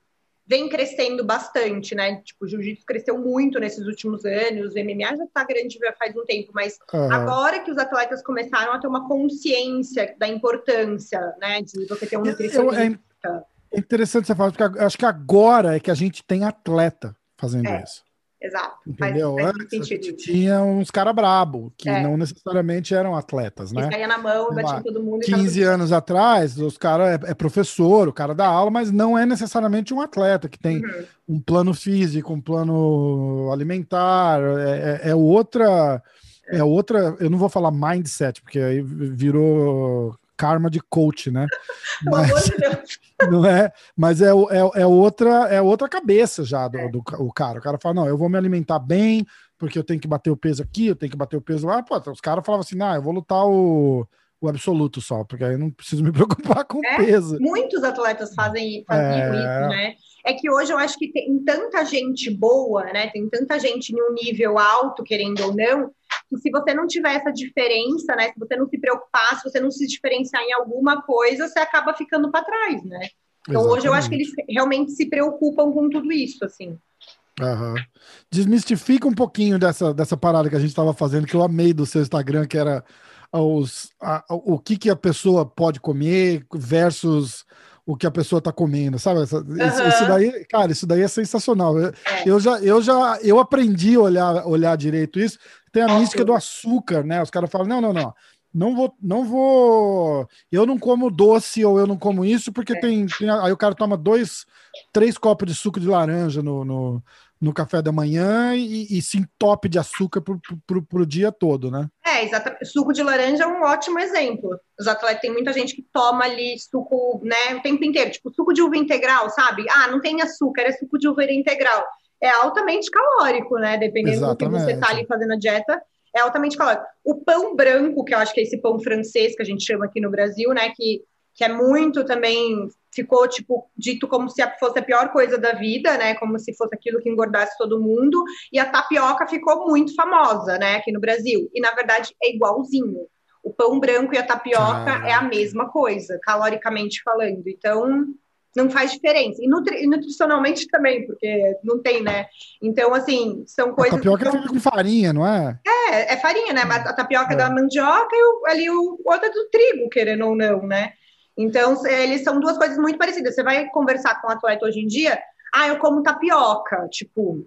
Speaker 2: vem crescendo bastante, né? Tipo, o jiu-jitsu cresceu muito nesses últimos anos, o MMA já está grande já faz um tempo, mas uhum. agora que os atletas começaram a ter uma consciência da importância, né, de você ter um nutricionista.
Speaker 1: é interessante você falar, porque acho que agora é que a gente tem atleta fazendo é. isso.
Speaker 2: Exato.
Speaker 1: Entendeu? Faz, faz Antes, a gente tinha uns caras brabo, que é. não necessariamente eram atletas, né?
Speaker 2: na mão, batia todo mundo.
Speaker 1: 15 anos atrás, os caras é, é, professor, o cara dá aula, mas não é necessariamente um atleta que tem uhum. um plano físico, um plano alimentar, é, é, é outra. É outra, eu não vou falar mindset, porque aí virou karma de coach, né? Mas, não é, mas é, é, é, outra é outra cabeça já do, do, o cara. O cara fala, não, eu vou me alimentar bem, porque eu tenho que bater o peso aqui, eu tenho que bater o peso lá. Pô, os caras falavam assim, não, eu vou lutar o, o absoluto só, porque aí eu não preciso me preocupar com
Speaker 2: é,
Speaker 1: peso.
Speaker 2: Muitos atletas fazem, fazem é... isso, né? É que hoje eu acho que tem tanta gente boa, né? Tem tanta gente em um nível alto, querendo ou não, que se você não tiver essa diferença, né, se você não se preocupar, se você não se diferenciar em alguma coisa, você acaba ficando para trás, né? Então Exatamente. hoje eu acho que eles realmente se preocupam com tudo isso, assim.
Speaker 1: Uhum. Desmistifica um pouquinho dessa, dessa parada que a gente estava fazendo, que eu amei do seu Instagram, que era os, a, o que, que a pessoa pode comer versus o que a pessoa está comendo, sabe? Essa, uhum. isso, isso, daí, cara, isso daí é sensacional. Eu, é. eu, já, eu já, eu aprendi a olhar, olhar direito isso. Tem a mística do açúcar, né? Os caras falam, não, não, não. Não vou, não vou. Eu não como doce ou eu não como isso porque é. tem, tem, Aí o cara toma dois, três copos de suco de laranja no, no, no café da manhã e, e se entope de açúcar pro, pro, pro, dia todo, né?
Speaker 2: É, exatamente. Suco de laranja é um ótimo exemplo. Os atletas, tem muita gente que toma ali suco, né, o tempo inteiro, tipo suco de uva integral, sabe? Ah, não tem açúcar, é suco de uva integral. É altamente calórico, né? Dependendo exatamente. do que você tá ali fazendo a dieta, é altamente calórico. O pão branco, que eu acho que é esse pão francês que a gente chama aqui no Brasil, né, que que é muito também ficou tipo dito como se fosse a pior coisa da vida, né? Como se fosse aquilo que engordasse todo mundo. E a tapioca ficou muito famosa, né? Aqui no Brasil. E na verdade é igualzinho. O pão branco e a tapioca ah. é a mesma coisa, caloricamente falando. Então não faz diferença. E, nutri nutricionalmente também, porque não tem, né? Então, assim, são coisas. A
Speaker 1: tapioca
Speaker 2: que
Speaker 1: são... com farinha, não é?
Speaker 2: É, é farinha, né? A tapioca é. da mandioca e o, ali o outro é do trigo, querendo ou não, né? Então, eles são duas coisas muito parecidas. Você vai conversar com um atleta hoje em dia, ah, eu como tapioca, tipo,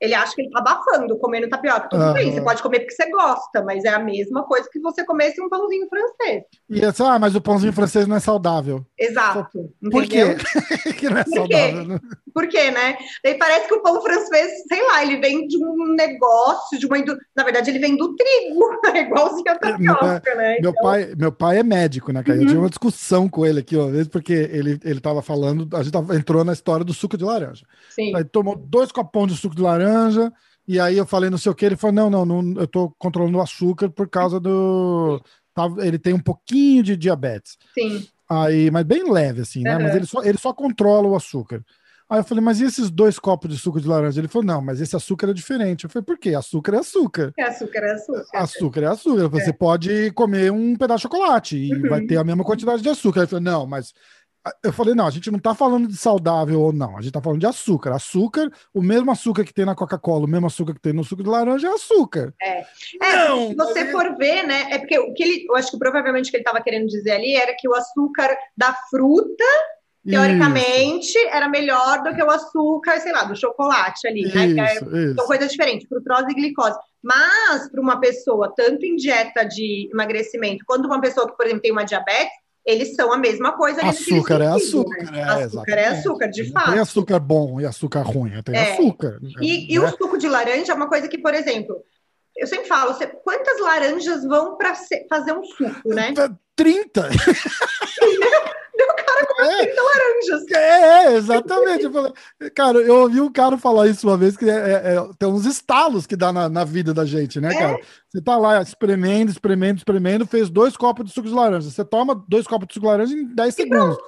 Speaker 2: ele acha que ele tá abafando comendo tapioca. Tudo uhum. bem, você pode comer porque você gosta, mas é a mesma coisa que você comesse um pãozinho francês.
Speaker 1: E essa, ah, mas o pãozinho francês não é saudável.
Speaker 2: Exato.
Speaker 1: Por quê? que não é Por saudável. Quê?
Speaker 2: Por quê, né? Daí parece que o pão francês, sei lá, ele vem de um negócio, de uma Na verdade, ele vem do trigo, é igualzinho a tapioca, né?
Speaker 1: Meu, então... pai, meu pai é médico, né, cara? Uhum. Eu tinha uma discussão com ele aqui uma vez, porque ele, ele tava falando, a gente tava, entrou na história do suco de laranja. Sim. Aí tomou dois copões de suco de laranja, e aí eu falei não sei o que, ele falou, não, não, não eu tô controlando o açúcar por causa do... Tá, ele tem um pouquinho de diabetes.
Speaker 2: Sim.
Speaker 1: Aí, mas bem leve, assim, né? Uhum. Mas ele só, ele só controla o açúcar. Aí eu falei, mas e esses dois copos de suco de laranja? Ele falou, não, mas esse açúcar é diferente. Eu falei, por quê? Açúcar é açúcar.
Speaker 2: É açúcar é açúcar.
Speaker 1: Açúcar é açúcar. Você é. pode comer um pedaço de chocolate e uhum. vai ter a mesma quantidade de açúcar. Ele falou, não, mas eu falei, não, a gente não tá falando de saudável ou não, a gente tá falando de açúcar. Açúcar, o mesmo açúcar que tem na Coca-Cola, o mesmo açúcar que tem no suco de laranja é açúcar.
Speaker 2: É. é não, se você for ver, né? É porque o que ele, eu acho que provavelmente o que ele estava querendo dizer ali era que o açúcar da fruta teoricamente, isso. era melhor do que o açúcar, sei lá, do chocolate ali, né? Isso, é, são coisas diferentes, frutose e glicose. Mas, para uma pessoa, tanto em dieta de emagrecimento, quanto uma pessoa que, por exemplo, tem uma diabetes, eles são a mesma coisa.
Speaker 1: Açúcar é açúcar.
Speaker 2: Né? É, açúcar é açúcar, de Não fato.
Speaker 1: Tem açúcar bom e açúcar ruim, tem é. açúcar.
Speaker 2: E, né? e o suco de laranja é uma coisa que, por exemplo, eu sempre falo, você, quantas laranjas vão para fazer um suco, né?
Speaker 1: 30!
Speaker 2: com é, 30 laranjas.
Speaker 1: É, é exatamente. Eu falei, cara, eu ouvi um cara falar isso uma vez, que é, é, é tem uns estalos que dá na, na vida da gente, né, é. cara? Você tá lá espremendo, espremendo, espremendo, fez dois copos de suco de laranja. Você toma dois copos de suco de laranja em 10 segundos.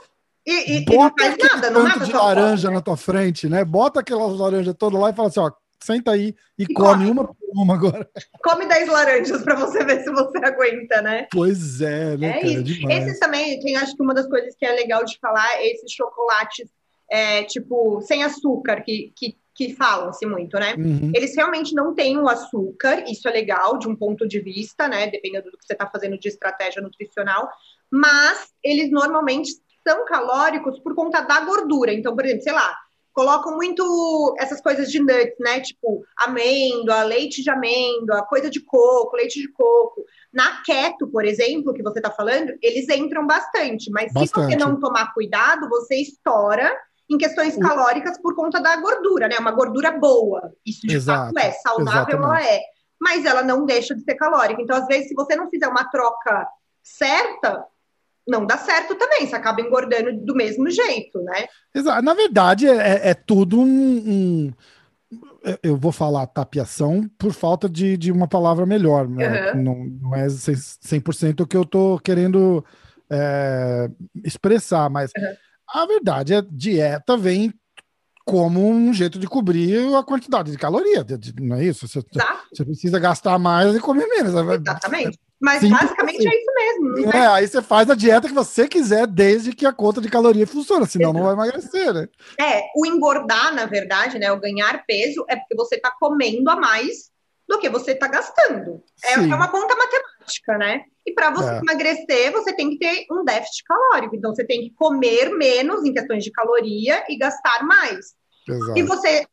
Speaker 2: E, e, Bota e não faz nada, não
Speaker 1: tanto de laranja na tua frente, né? Bota aquelas laranjas todas lá e fala assim, ó, senta aí e, e come, come, uma por uma agora.
Speaker 2: Come 10 laranjas para você ver se você aguenta, né?
Speaker 1: Pois é, né?
Speaker 2: É cara, isso. Esses também, tem acho que uma das coisas que é legal de falar, é esses chocolates, é, tipo, sem açúcar, que, que, que falam-se muito, né? Uhum. Eles realmente não têm o açúcar, isso é legal de um ponto de vista, né? Dependendo do que você está fazendo de estratégia nutricional, mas eles normalmente são calóricos por conta da gordura. Então, por exemplo, sei lá, colocam muito essas coisas de nuts, né? Tipo, amêndoa, leite de amêndoa, coisa de coco, leite de coco. Na keto, por exemplo, que você está falando, eles entram bastante, mas bastante. se você não tomar cuidado, você estoura em questões calóricas por conta da gordura, né? Uma gordura boa. Isso de Exato, fato é saudável, exatamente. ela é. Mas ela não deixa de ser calórica. Então, às vezes, se você não fizer uma troca certa, não dá certo também, você acaba engordando do mesmo jeito, né?
Speaker 1: Exato. Na verdade, é, é, é tudo um, um, Eu vou falar tapiação por falta de, de uma palavra melhor, né? Uhum. Não, não é 100% o que eu tô querendo é, expressar, mas uhum. a verdade é
Speaker 2: dieta
Speaker 1: vem como um jeito de cobrir a quantidade de caloria, não é isso? Você, você precisa gastar mais e comer menos.
Speaker 2: Exatamente. Mas Sim, basicamente é isso mesmo.
Speaker 1: É, aí você faz a dieta que você quiser, desde que a conta de caloria funcione, senão Exato. não vai emagrecer, né?
Speaker 2: É, o engordar, na verdade, né? O ganhar peso é porque você está comendo a mais do que você está gastando. É, é, uma conta matemática, né? E para você é. emagrecer, você tem que ter um déficit calórico. Então, você tem que comer menos em questões de caloria e gastar mais. Exato. E você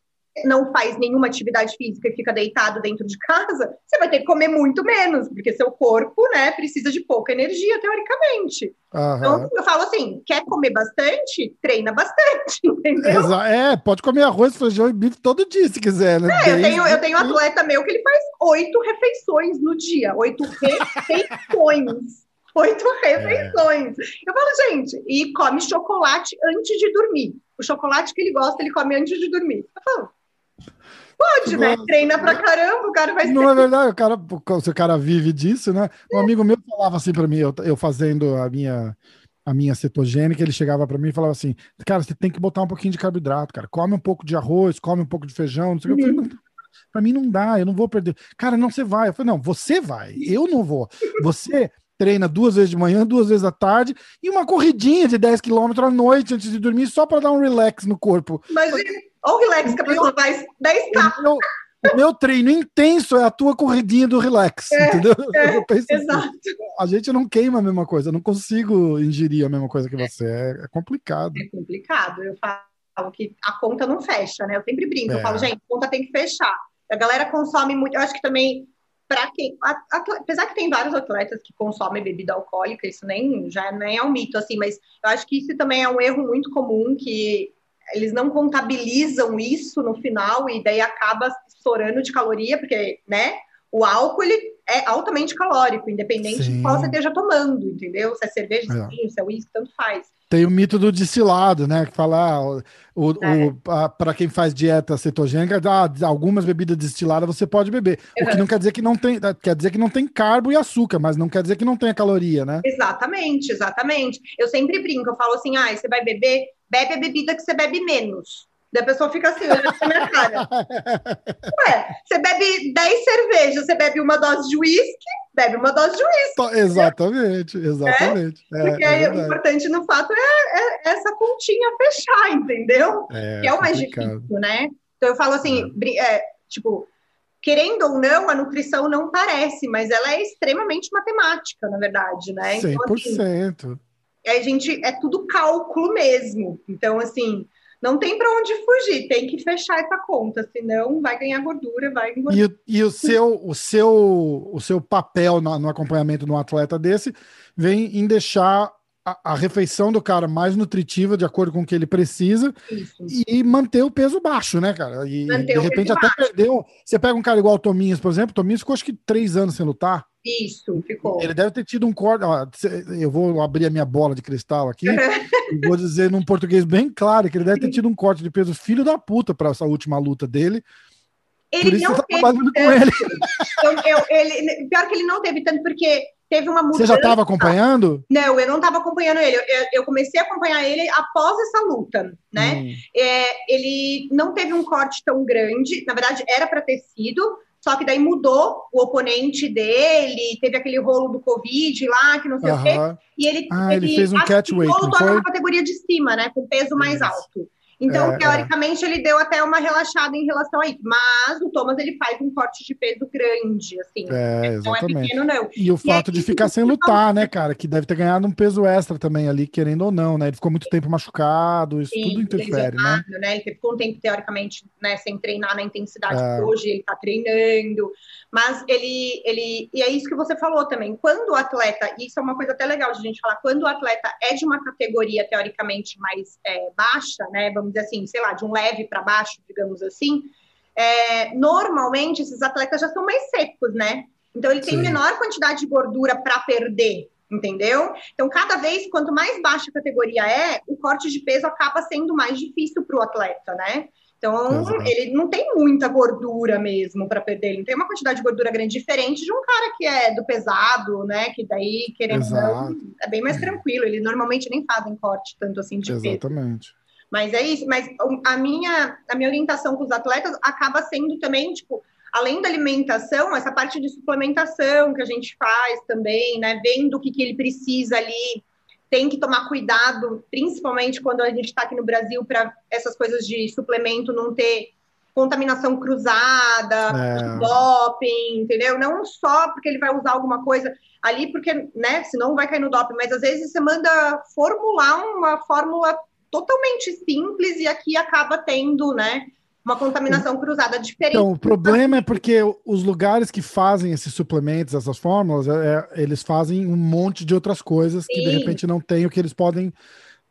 Speaker 2: não faz nenhuma atividade física e fica deitado dentro de casa, você vai ter que comer muito menos, porque seu corpo, né, precisa de pouca energia, teoricamente. Uhum. Então, eu falo assim, quer comer bastante? Treina bastante, entendeu?
Speaker 1: Exa é, pode comer arroz, feijão e bife todo dia, se quiser, né?
Speaker 2: É, eu, tenho, eu tenho um atleta meu que ele faz oito refeições no dia, oito refeições. Oito refeições. É. Eu falo, gente, e come chocolate antes de dormir. O chocolate que ele gosta, ele come antes de dormir. Eu falo, Pode, né? Treina pra caramba, o cara vai
Speaker 1: Não ser... é verdade, o cara, se o cara vive disso, né? Um amigo meu falava assim para mim, eu, eu fazendo a minha a minha cetogênica, ele chegava para mim e falava assim: "Cara, você tem que botar um pouquinho de carboidrato, cara. Come um pouco de arroz, come um pouco de feijão, não sei o que". Uhum. Para mim não dá, eu não vou perder. Cara, não você vai. Eu falei: "Não, você vai. Eu não vou. Você treina duas vezes de manhã, duas vezes à tarde e uma corridinha de 10 km à noite antes de dormir só para dar um relax no corpo".
Speaker 2: Mas Olha o relax que a pessoa faz 10K.
Speaker 1: O meu, o meu treino intenso é a tua corridinha do relax, é, entendeu?
Speaker 2: É, assim, exato. Assim,
Speaker 1: a gente não queima a mesma coisa, eu não consigo ingerir a mesma coisa que você. É, é complicado.
Speaker 2: É complicado. Eu falo que a conta não fecha, né? Eu sempre brinco, eu falo, é. gente, a conta tem que fechar. A galera consome muito. Eu acho que também para quem, apesar que tem vários atletas que consomem bebida alcoólica, isso nem já nem é um mito assim, mas eu acho que isso também é um erro muito comum que eles não contabilizam isso no final e daí acaba estourando de caloria, porque, né, o álcool ele é altamente calórico, independente Sim. de qual você esteja tomando, entendeu? Se é cerveja, é. Vinho, se é uísque, tanto faz.
Speaker 1: Tem o mito do destilado, né? Que fala, ah, o, o, é. para quem faz dieta cetogênica, ah, algumas bebidas destiladas você pode beber. Uhum. O que não quer dizer que não tem, quer dizer que não tem carbo e açúcar, mas não quer dizer que não tenha caloria, né?
Speaker 2: Exatamente, exatamente. Eu sempre brinco, eu falo assim, ah, você vai beber, bebe a bebida que você bebe menos. Daí a pessoa fica assim, olhando pra minha cara. Ué, você bebe 10 cervejas, você bebe uma dose de uísque, bebe uma dose de uísque.
Speaker 1: Exatamente, exatamente.
Speaker 2: É? Porque é, o importante no fato é, é, essa continha fechar, entendeu? É, que é o mais complicado. difícil, né? Então eu falo assim, é. é. tipo, querendo ou não, a nutrição não parece, mas ela é extremamente matemática, na verdade, né?
Speaker 1: Então, 100%. Assim,
Speaker 2: a gente, é tudo cálculo mesmo. Então, assim não tem para onde fugir, tem que fechar essa conta, senão vai ganhar gordura, vai engordar.
Speaker 1: E, e o, seu, o, seu, o seu papel no, no acompanhamento de um atleta desse vem em deixar a, a, refeição do cara mais nutritiva, de acordo com o que ele precisa, Isso. e manter o peso baixo, né, cara? E manter de repente até baixo. perdeu. Você pega um cara igual o Tominhas, por exemplo, Tominhas ficou acho que três anos sem lutar.
Speaker 2: Isso, ficou.
Speaker 1: Ele deve ter tido um corte. Eu vou abrir a minha bola de cristal aqui e vou dizer num português bem claro que ele deve ter tido um corte de peso filho da puta para essa última luta dele.
Speaker 2: Ele Por isso não você tá trabalhando com ele. Eu, eu, ele. Pior que ele não teve tanto, porque teve uma mudança.
Speaker 1: Você já estava acompanhando?
Speaker 2: Não, eu não estava acompanhando ele. Eu, eu, comecei a acompanhar ele após essa luta, né? Hum. É, ele não teve um corte tão grande. Na verdade, era para ter sido, só que daí mudou o oponente dele, teve aquele rolo do Covid lá, que não sei uh -huh. o quê. E ele,
Speaker 1: ah, ele, ele fez um catchweight,
Speaker 2: não foi? na categoria de cima, né? Com peso mais Isso. alto. Então, é, é. teoricamente, é. ele deu até uma relaxada em relação a isso. Mas o Thomas ele faz um corte de peso grande, assim.
Speaker 1: É, exatamente. Não é pequeno, não. E o fato e de ficar sem lutar, né, cara? Que deve ter ganhado um peso extra também ali, querendo ou não, né? Ele ficou muito tempo machucado, isso Sim, tudo interfere, né?
Speaker 2: né? Ele ficou um tempo, teoricamente, né, sem treinar na intensidade é. que hoje ele tá treinando. Mas ele, ele. E é isso que você falou também. Quando o atleta, e isso é uma coisa até legal de a gente falar, quando o atleta é de uma categoria teoricamente mais é, baixa, né? Vamos dizer assim, sei lá, de um leve para baixo, digamos assim, é, normalmente esses atletas já são mais secos, né? Então ele tem Sim. menor quantidade de gordura para perder, entendeu? Então, cada vez, quanto mais baixa a categoria é, o corte de peso acaba sendo mais difícil para o atleta, né? Então, Exato. ele não tem muita gordura mesmo para perder, ele não tem uma quantidade de gordura grande, diferente de um cara que é do pesado, né? Que daí, querendo não, é bem mais tranquilo. Eles normalmente nem fazem corte tanto assim de
Speaker 1: Exatamente. peso. Exatamente.
Speaker 2: Mas é isso. Mas a minha, a minha orientação com os atletas acaba sendo também, tipo, além da alimentação, essa parte de suplementação que a gente faz também, né? Vendo o que, que ele precisa ali tem que tomar cuidado, principalmente quando a gente está aqui no Brasil, para essas coisas de suplemento não ter contaminação cruzada, é. doping, entendeu? Não só porque ele vai usar alguma coisa ali, porque, né, senão vai cair no doping, mas às vezes você manda formular uma fórmula totalmente simples e aqui acaba tendo, né, uma contaminação cruzada diferente.
Speaker 1: Então, o problema é porque os lugares que fazem esses suplementos, essas fórmulas, é, é, eles fazem um monte de outras coisas Sim. que de repente não tem o que eles podem.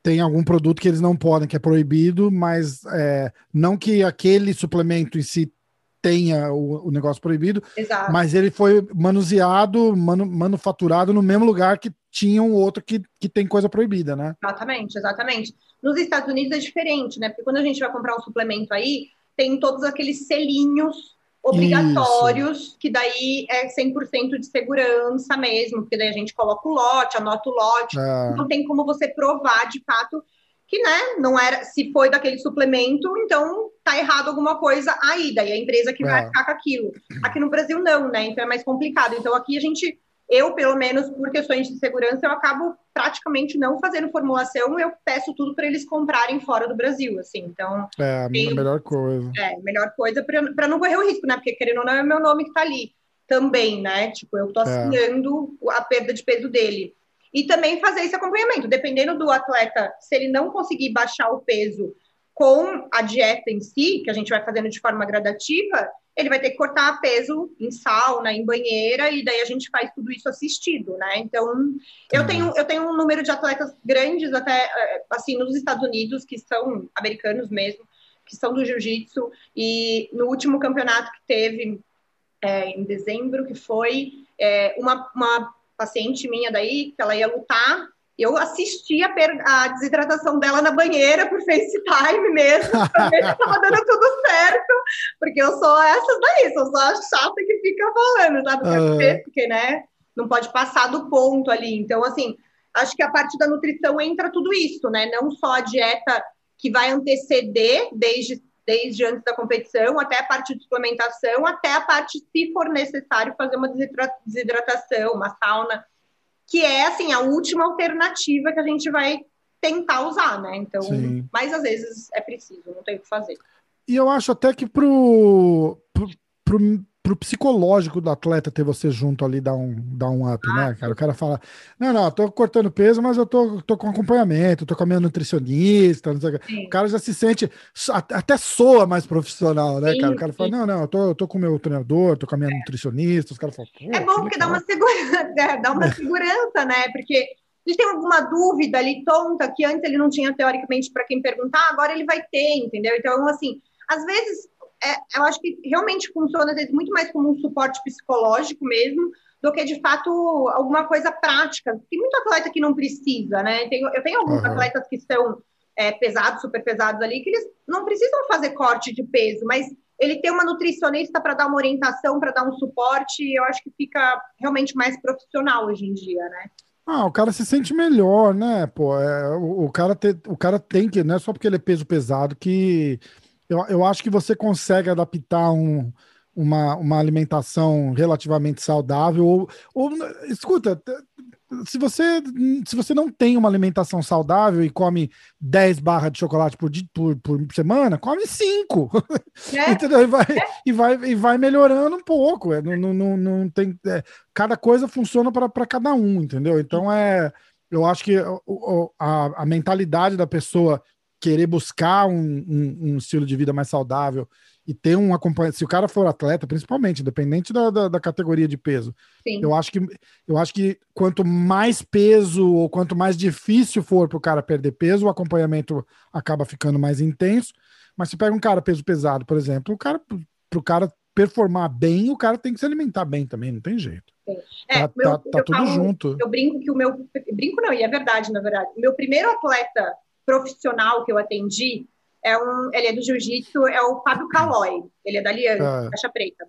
Speaker 1: Tem algum produto que eles não podem, que é proibido, mas é, não que aquele suplemento em si tenha o, o negócio proibido, Exato. mas ele foi manuseado, manu, manufaturado no mesmo lugar que tinha um outro que, que tem coisa proibida, né?
Speaker 2: Exatamente, exatamente. Nos Estados Unidos é diferente, né? Porque quando a gente vai comprar um suplemento aí, tem todos aqueles selinhos obrigatórios, Isso. que daí é 100% de segurança mesmo, porque daí a gente coloca o lote, anota o lote, é. não tem como você provar de fato que, né, não era, se foi daquele suplemento, então tá errado alguma coisa aí, daí a empresa que é. vai ficar com aquilo. Aqui no Brasil não, né, então é mais complicado. Então aqui a gente eu, pelo menos por questões de segurança, eu acabo praticamente não fazendo formulação, eu peço tudo para eles comprarem fora do Brasil, assim. Então,
Speaker 1: é a tenho, melhor coisa.
Speaker 2: É, melhor coisa para não correr o risco, né? Porque querendo ou não é meu nome que está ali também, né? Tipo, eu tô é. assinando é. a perda de peso dele. E também fazer esse acompanhamento, dependendo do atleta, se ele não conseguir baixar o peso com a dieta em si, que a gente vai fazendo de forma gradativa, ele vai ter que cortar peso em sauna, em banheira, e daí a gente faz tudo isso assistido, né? Então, eu tenho, eu tenho um número de atletas grandes, até eh, assim, nos Estados Unidos, que são americanos mesmo, que são do jiu-jitsu, e no último campeonato que teve é, em dezembro, que foi é, uma, uma paciente minha daí, que ela ia lutar, eu assisti a, a, desidratação dela na banheira por FaceTime mesmo, pra ver se estava dando tudo certo, porque eu sou essas daí, sou só a chata que fica falando, sabe? Uhum. Porque, né, não pode passar do ponto ali. Então, assim, acho que a parte da nutrição entra tudo isso, né? Não só a dieta que vai anteceder desde, desde antes da competição, até a parte de suplementação, até a parte, se for necessário, fazer uma desidratação, uma sauna que é assim a última alternativa que a gente vai tentar usar, né? Então, Sim. mas às vezes é preciso, não tem o que fazer.
Speaker 1: E eu acho até que pro, pro, pro pro psicológico do atleta ter você junto ali dá um, dá um up, né, cara? O cara fala, não, não, tô cortando peso, mas eu tô, tô com acompanhamento, tô com a minha nutricionista, o cara já se sente, até soa mais profissional, né, sim, cara? O cara fala, não, não, eu tô, eu tô com o meu treinador, tô com a minha é. nutricionista, os caras falam,
Speaker 2: É bom porque dá uma segurança, é, dá uma segurança, né, porque ele tem alguma dúvida ali tonta que antes ele não tinha teoricamente para quem perguntar, agora ele vai ter, entendeu? Então, assim, às vezes é, eu acho que realmente funciona, às vezes, muito mais como um suporte psicológico mesmo, do que, de fato, alguma coisa prática. Tem muito atleta que não precisa, né? Tem, eu tenho alguns uhum. atletas que são é, pesados, super pesados ali, que eles não precisam fazer corte de peso, mas ele tem uma nutricionista para dar uma orientação, para dar um suporte, eu acho que fica realmente mais profissional hoje em dia, né?
Speaker 1: Ah, o cara se sente melhor, né? Pô, é, o, o, cara te, o cara tem que, não é só porque ele é peso pesado que eu, eu acho que você consegue adaptar um, uma, uma alimentação relativamente saudável. Ou, ou escuta, se você, se você não tem uma alimentação saudável e come 10 barras de chocolate por, por, por semana, come 5. É. Entendeu? E vai, é. e, vai, e vai melhorando um pouco. É, não, não, não, tem, é, cada coisa funciona para cada um, entendeu? Então é. Eu acho que a, a mentalidade da pessoa querer buscar um, um, um estilo de vida mais saudável e ter um acompanhamento. Se o cara for atleta, principalmente, independente da, da, da categoria de peso, Sim. eu acho que eu acho que quanto mais peso ou quanto mais difícil for para o cara perder peso, o acompanhamento acaba ficando mais intenso. Mas se pega um cara peso pesado, por exemplo, o cara para o cara performar bem, o cara tem que se alimentar bem também, não tem jeito.
Speaker 2: É, tá, meu, tá, tá tudo falo, junto. Eu brinco que o meu. Brinco não, e é verdade, na verdade. O meu primeiro atleta profissional que eu atendi é um, ele é do jiu-jitsu, é o Fábio Calói, ele é da Liane, ah. Caixa Preta.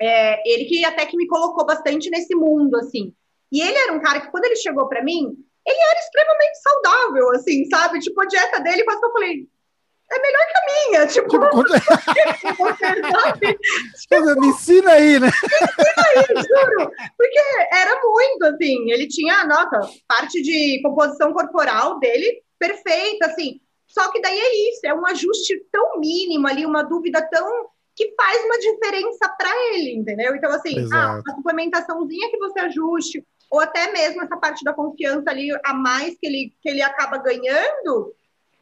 Speaker 2: É, ele que até que me colocou bastante nesse mundo, assim. E ele era um cara que, quando ele chegou para mim, ele era extremamente saudável, assim, sabe? Tipo, a dieta dele, quase que eu falei, é melhor que a minha, tipo, tipo quando...
Speaker 1: tipo, me ensina aí, né?
Speaker 2: Me ensina aí, juro. Porque era muito, assim, ele tinha, nossa, parte de composição corporal dele perfeita, assim, só que daí é isso, é um ajuste tão mínimo ali, uma dúvida tão que faz uma diferença para ele, entendeu? Então, assim, ah, uma suplementaçãozinha que você ajuste, ou até mesmo essa parte da confiança ali a mais que ele, que ele acaba ganhando,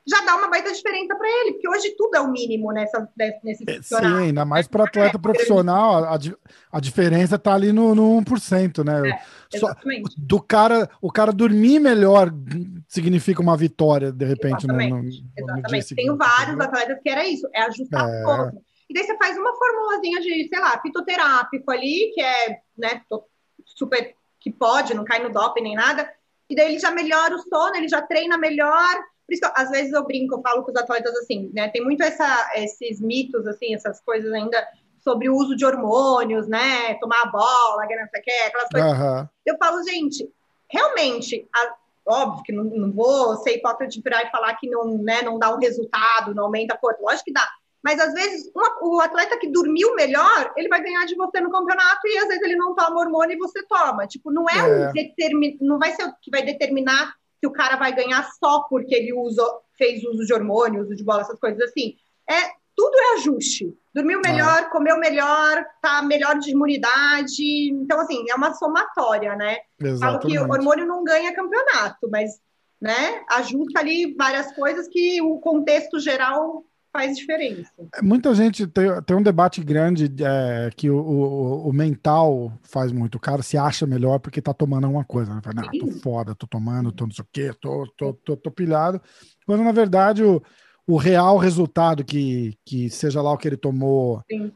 Speaker 2: já dá uma baita diferença para ele, porque hoje tudo é o mínimo nessa, nesse
Speaker 1: é, Sim, ainda mais para atleta é, profissional, a, a diferença está ali no, no 1%, né? É, Só, do cara, o cara dormir melhor significa uma vitória, de repente.
Speaker 2: Exatamente. No, no, exatamente. Tenho vários atletas que era isso, é ajustar é... pouco. E daí você faz uma formulazinha de, sei lá, fitoterápico ali, que é, né, super, que pode, não cai no doping nem nada, e daí ele já melhora o sono, ele já treina melhor, às vezes eu brinco, eu falo com os atletas assim, né? Tem muito essa, esses mitos, assim, essas coisas ainda sobre o uso de hormônios, né? Tomar a bola, que não sei o que, aquelas coisas. Uhum. Eu falo, gente, realmente, a, óbvio que não, não vou ser hipócrita de virar e falar que não, né, não dá um resultado, não aumenta a corpo, lógico que dá. Mas às vezes uma, o atleta que dormiu melhor, ele vai ganhar de você no campeonato e às vezes ele não toma hormônio e você toma. Tipo, não é, é. um determin, não vai ser o que vai determinar que o cara vai ganhar só porque ele usa, fez uso de hormônio, uso de bola, essas coisas assim. É, tudo é ajuste. Dormiu ah. melhor, ah. comeu melhor, tá melhor de imunidade. Então, assim, é uma somatória, né? Exatamente. Falo que o hormônio não ganha campeonato, mas né, ajusta ali várias coisas que o contexto geral faz diferença.
Speaker 1: Muita gente tem, tem um debate grande é, que o, o, o, mental faz muito. O cara se acha melhor porque tá tomando alguma coisa. Né? Fala, não, tô foda, tô tomando, tô não sei o quê, tô, tô, tô, tô pilhado. Quando na verdade o, o real resultado que, que seja lá o que ele tomou Sim.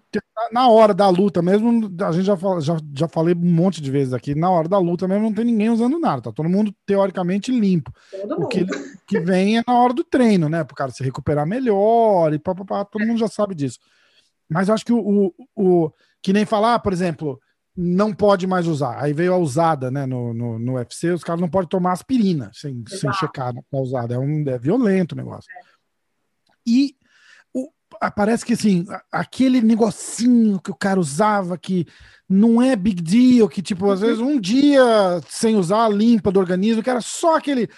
Speaker 1: na hora da luta mesmo, a gente já, fala, já, já falei um monte de vezes aqui, na hora da luta mesmo não tem ninguém usando nada, tá todo mundo teoricamente limpo. Todo o que, que vem é na hora do treino, né? Para o cara se recuperar melhor e papapá, todo mundo já sabe disso. Mas eu acho que o, o, o que nem falar, por exemplo, não pode mais usar. Aí veio a usada, né, no, no, no UFC, os caras não podem tomar aspirina sem, sem checar a usada. É, um, é violento o negócio. É. E o, parece que assim, aquele negocinho que o cara usava que não é big deal, que tipo, às vezes um dia sem usar limpa do organismo, que era só aquele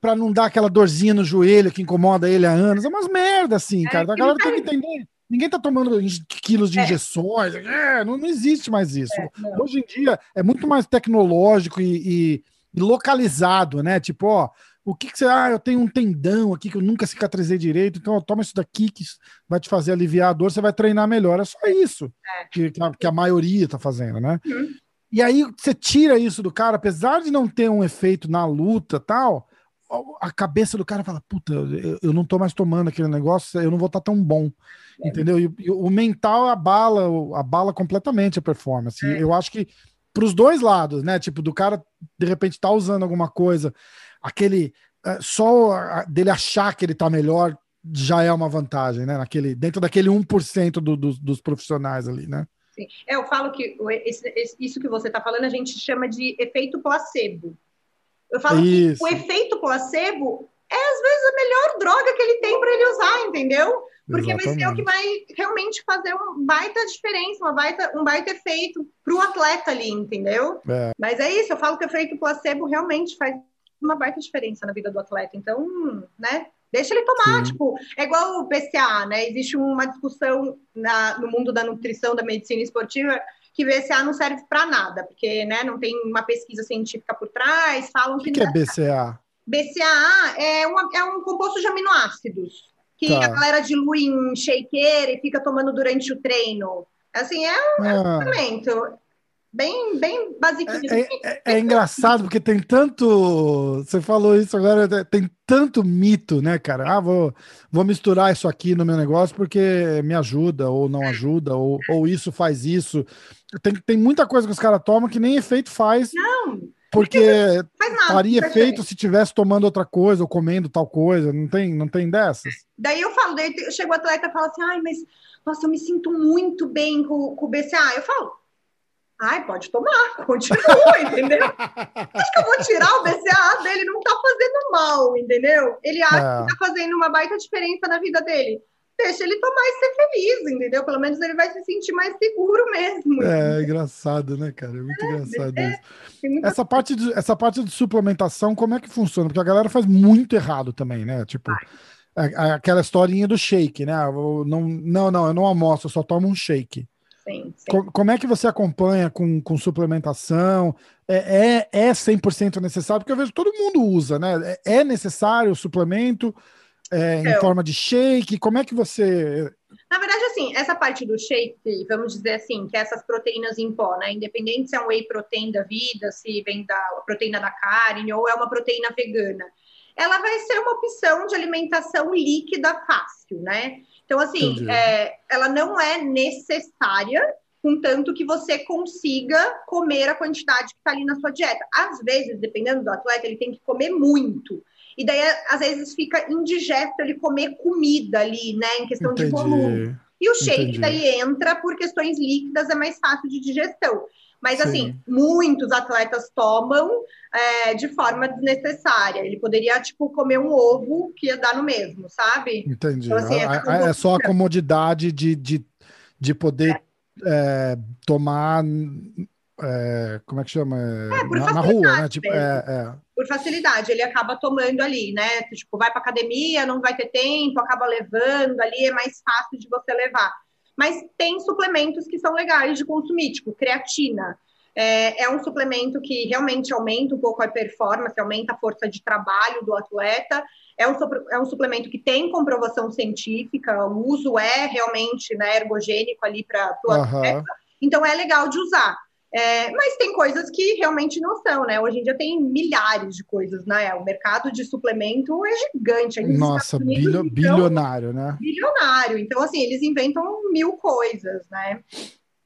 Speaker 1: para não dar aquela dorzinha no joelho que incomoda ele há anos. É umas merda assim, é, cara. A galera tem que entender. Ninguém tá tomando quilos de é. injeções, é, não, não, existe mais isso. É, Hoje em dia é muito mais tecnológico e, e, e localizado, né? Tipo, ó, o que, que você. Ah, eu tenho um tendão aqui que eu nunca cicatrizei direito, então toma isso daqui que vai te fazer aliviar a dor, você vai treinar melhor. É só isso é. Que, que, a, que, a, maioria tá fazendo, né? Uhum. E aí você tira isso do cara, apesar de não ter um efeito na luta tal, a cabeça do cara fala: puta, eu, eu não tô mais tomando aquele negócio, eu não vou estar tá tão bom. É. Entendeu? E, e, o mental abala, abala completamente a performance. É. Eu acho que para os dois lados, né? Tipo, do cara de repente tá usando alguma coisa aquele é, só dele achar que ele está melhor já é uma vantagem, né? Naquele, dentro daquele 1% do, do, dos profissionais ali, né?
Speaker 2: Sim. É, eu falo que esse, esse, isso que você está falando a gente chama de efeito placebo. Eu falo isso. que o efeito placebo é às vezes a melhor droga que ele tem para ele usar, entendeu? Porque Exatamente. vai ser o que vai realmente fazer um baita diferença, uma baita, um baita efeito para o atleta ali, entendeu? É. Mas é isso, eu falo que o efeito placebo realmente faz uma baita diferença na vida do atleta. Então, né? Deixa ele tomar, Sim. tipo, é igual o BCA, né? Existe uma discussão na, no mundo da nutrição, da medicina esportiva, que BCA não serve para nada, porque né, não tem uma pesquisa científica por trás, falam que.
Speaker 1: O que, que é BCA?
Speaker 2: BCA é, uma, é um composto de aminoácidos que tá. a galera dilui em shaker e fica tomando durante o treino. Assim, é um ah. suplemento bem, bem básico.
Speaker 1: É, é, é, é, engraçado porque tem tanto. Você falou isso agora, tem tanto mito, né, cara? Ah, vou, vou misturar isso aqui no meu negócio porque me ajuda, ou não ajuda, ou, ou isso faz isso. Tem, tem muita coisa que os caras tomam que nem efeito faz.
Speaker 2: Não.
Speaker 1: Porque faria efeito se tivesse tomando outra coisa ou comendo tal coisa, não tem, não tem dessas.
Speaker 2: Daí eu falo, daí chega o atleta e fala assim: ai, mas nossa, eu me sinto muito bem com, com o BCA. Eu falo, Ai, pode tomar, continua, entendeu? Acho que eu vou tirar o BCA dele, não tá fazendo mal, entendeu? Ele acha é. que tá fazendo uma baita diferença na vida dele. Deixa ele tomar e ser feliz, entendeu? Pelo menos ele vai se sentir mais seguro mesmo.
Speaker 1: É, é engraçado, né, cara? É muito é, engraçado é, isso. Essa, parte de, essa parte de suplementação, como é que funciona? Porque a galera faz muito errado também, né? Tipo, aquela historinha do shake, né? Eu não, não, não, eu não almoço, eu só tomo um shake
Speaker 2: sim,
Speaker 1: Como é que você acompanha com, com suplementação? É, é, é 100% necessário? Porque eu vejo todo mundo usa, né? É, é necessário o suplemento é, em forma de shake? Como é que você...
Speaker 2: Na verdade, assim, essa parte do shake, vamos dizer assim, que é essas proteínas em pó, né? Independente se é um whey protein da vida, se vem da proteína da carne ou é uma proteína vegana, ela vai ser uma opção de alimentação líquida fácil, né? Então, assim, é, ela não é necessária, contanto que você consiga comer a quantidade que está ali na sua dieta. Às vezes, dependendo do atleta, ele tem que comer muito. E daí, às vezes, fica indigesto ele comer comida ali, né? Em questão Entendi. de volume. E o shake Entendi. daí entra por questões líquidas, é mais fácil de digestão. Mas, assim, Sim. assim, muitos atletas tomam é, de forma desnecessária. Ele poderia, tipo, comer um ovo que ia dar no mesmo, sabe?
Speaker 1: Entendi. Então, assim, é, é, só a comodidade de, de, de poder é. é tomar. É, como é que chama? Na, na, rua, né? Tipo,
Speaker 2: Por facilidade, ele acaba tomando ali, né? Tipo, vai para academia, não vai ter tempo, acaba levando ali, é mais fácil de você levar. Mas tem suplementos que são legais de consumir, tipo creatina. É, é, um suplemento que realmente aumenta um pouco a performance, aumenta a força de trabalho do atleta. É um, é um suplemento que tem comprovação científica, o uso é realmente né, ergogênico ali para o uhum. atleta. Então é legal de usar. É, mas tem coisas que realmente não são, né? Hoje em dia tem milhares de coisas, né? O mercado de suplemento é gigante.
Speaker 1: Nossa, bilho, bilionário, né?
Speaker 2: Bilionário. Então, assim, eles inventam mil coisas, né?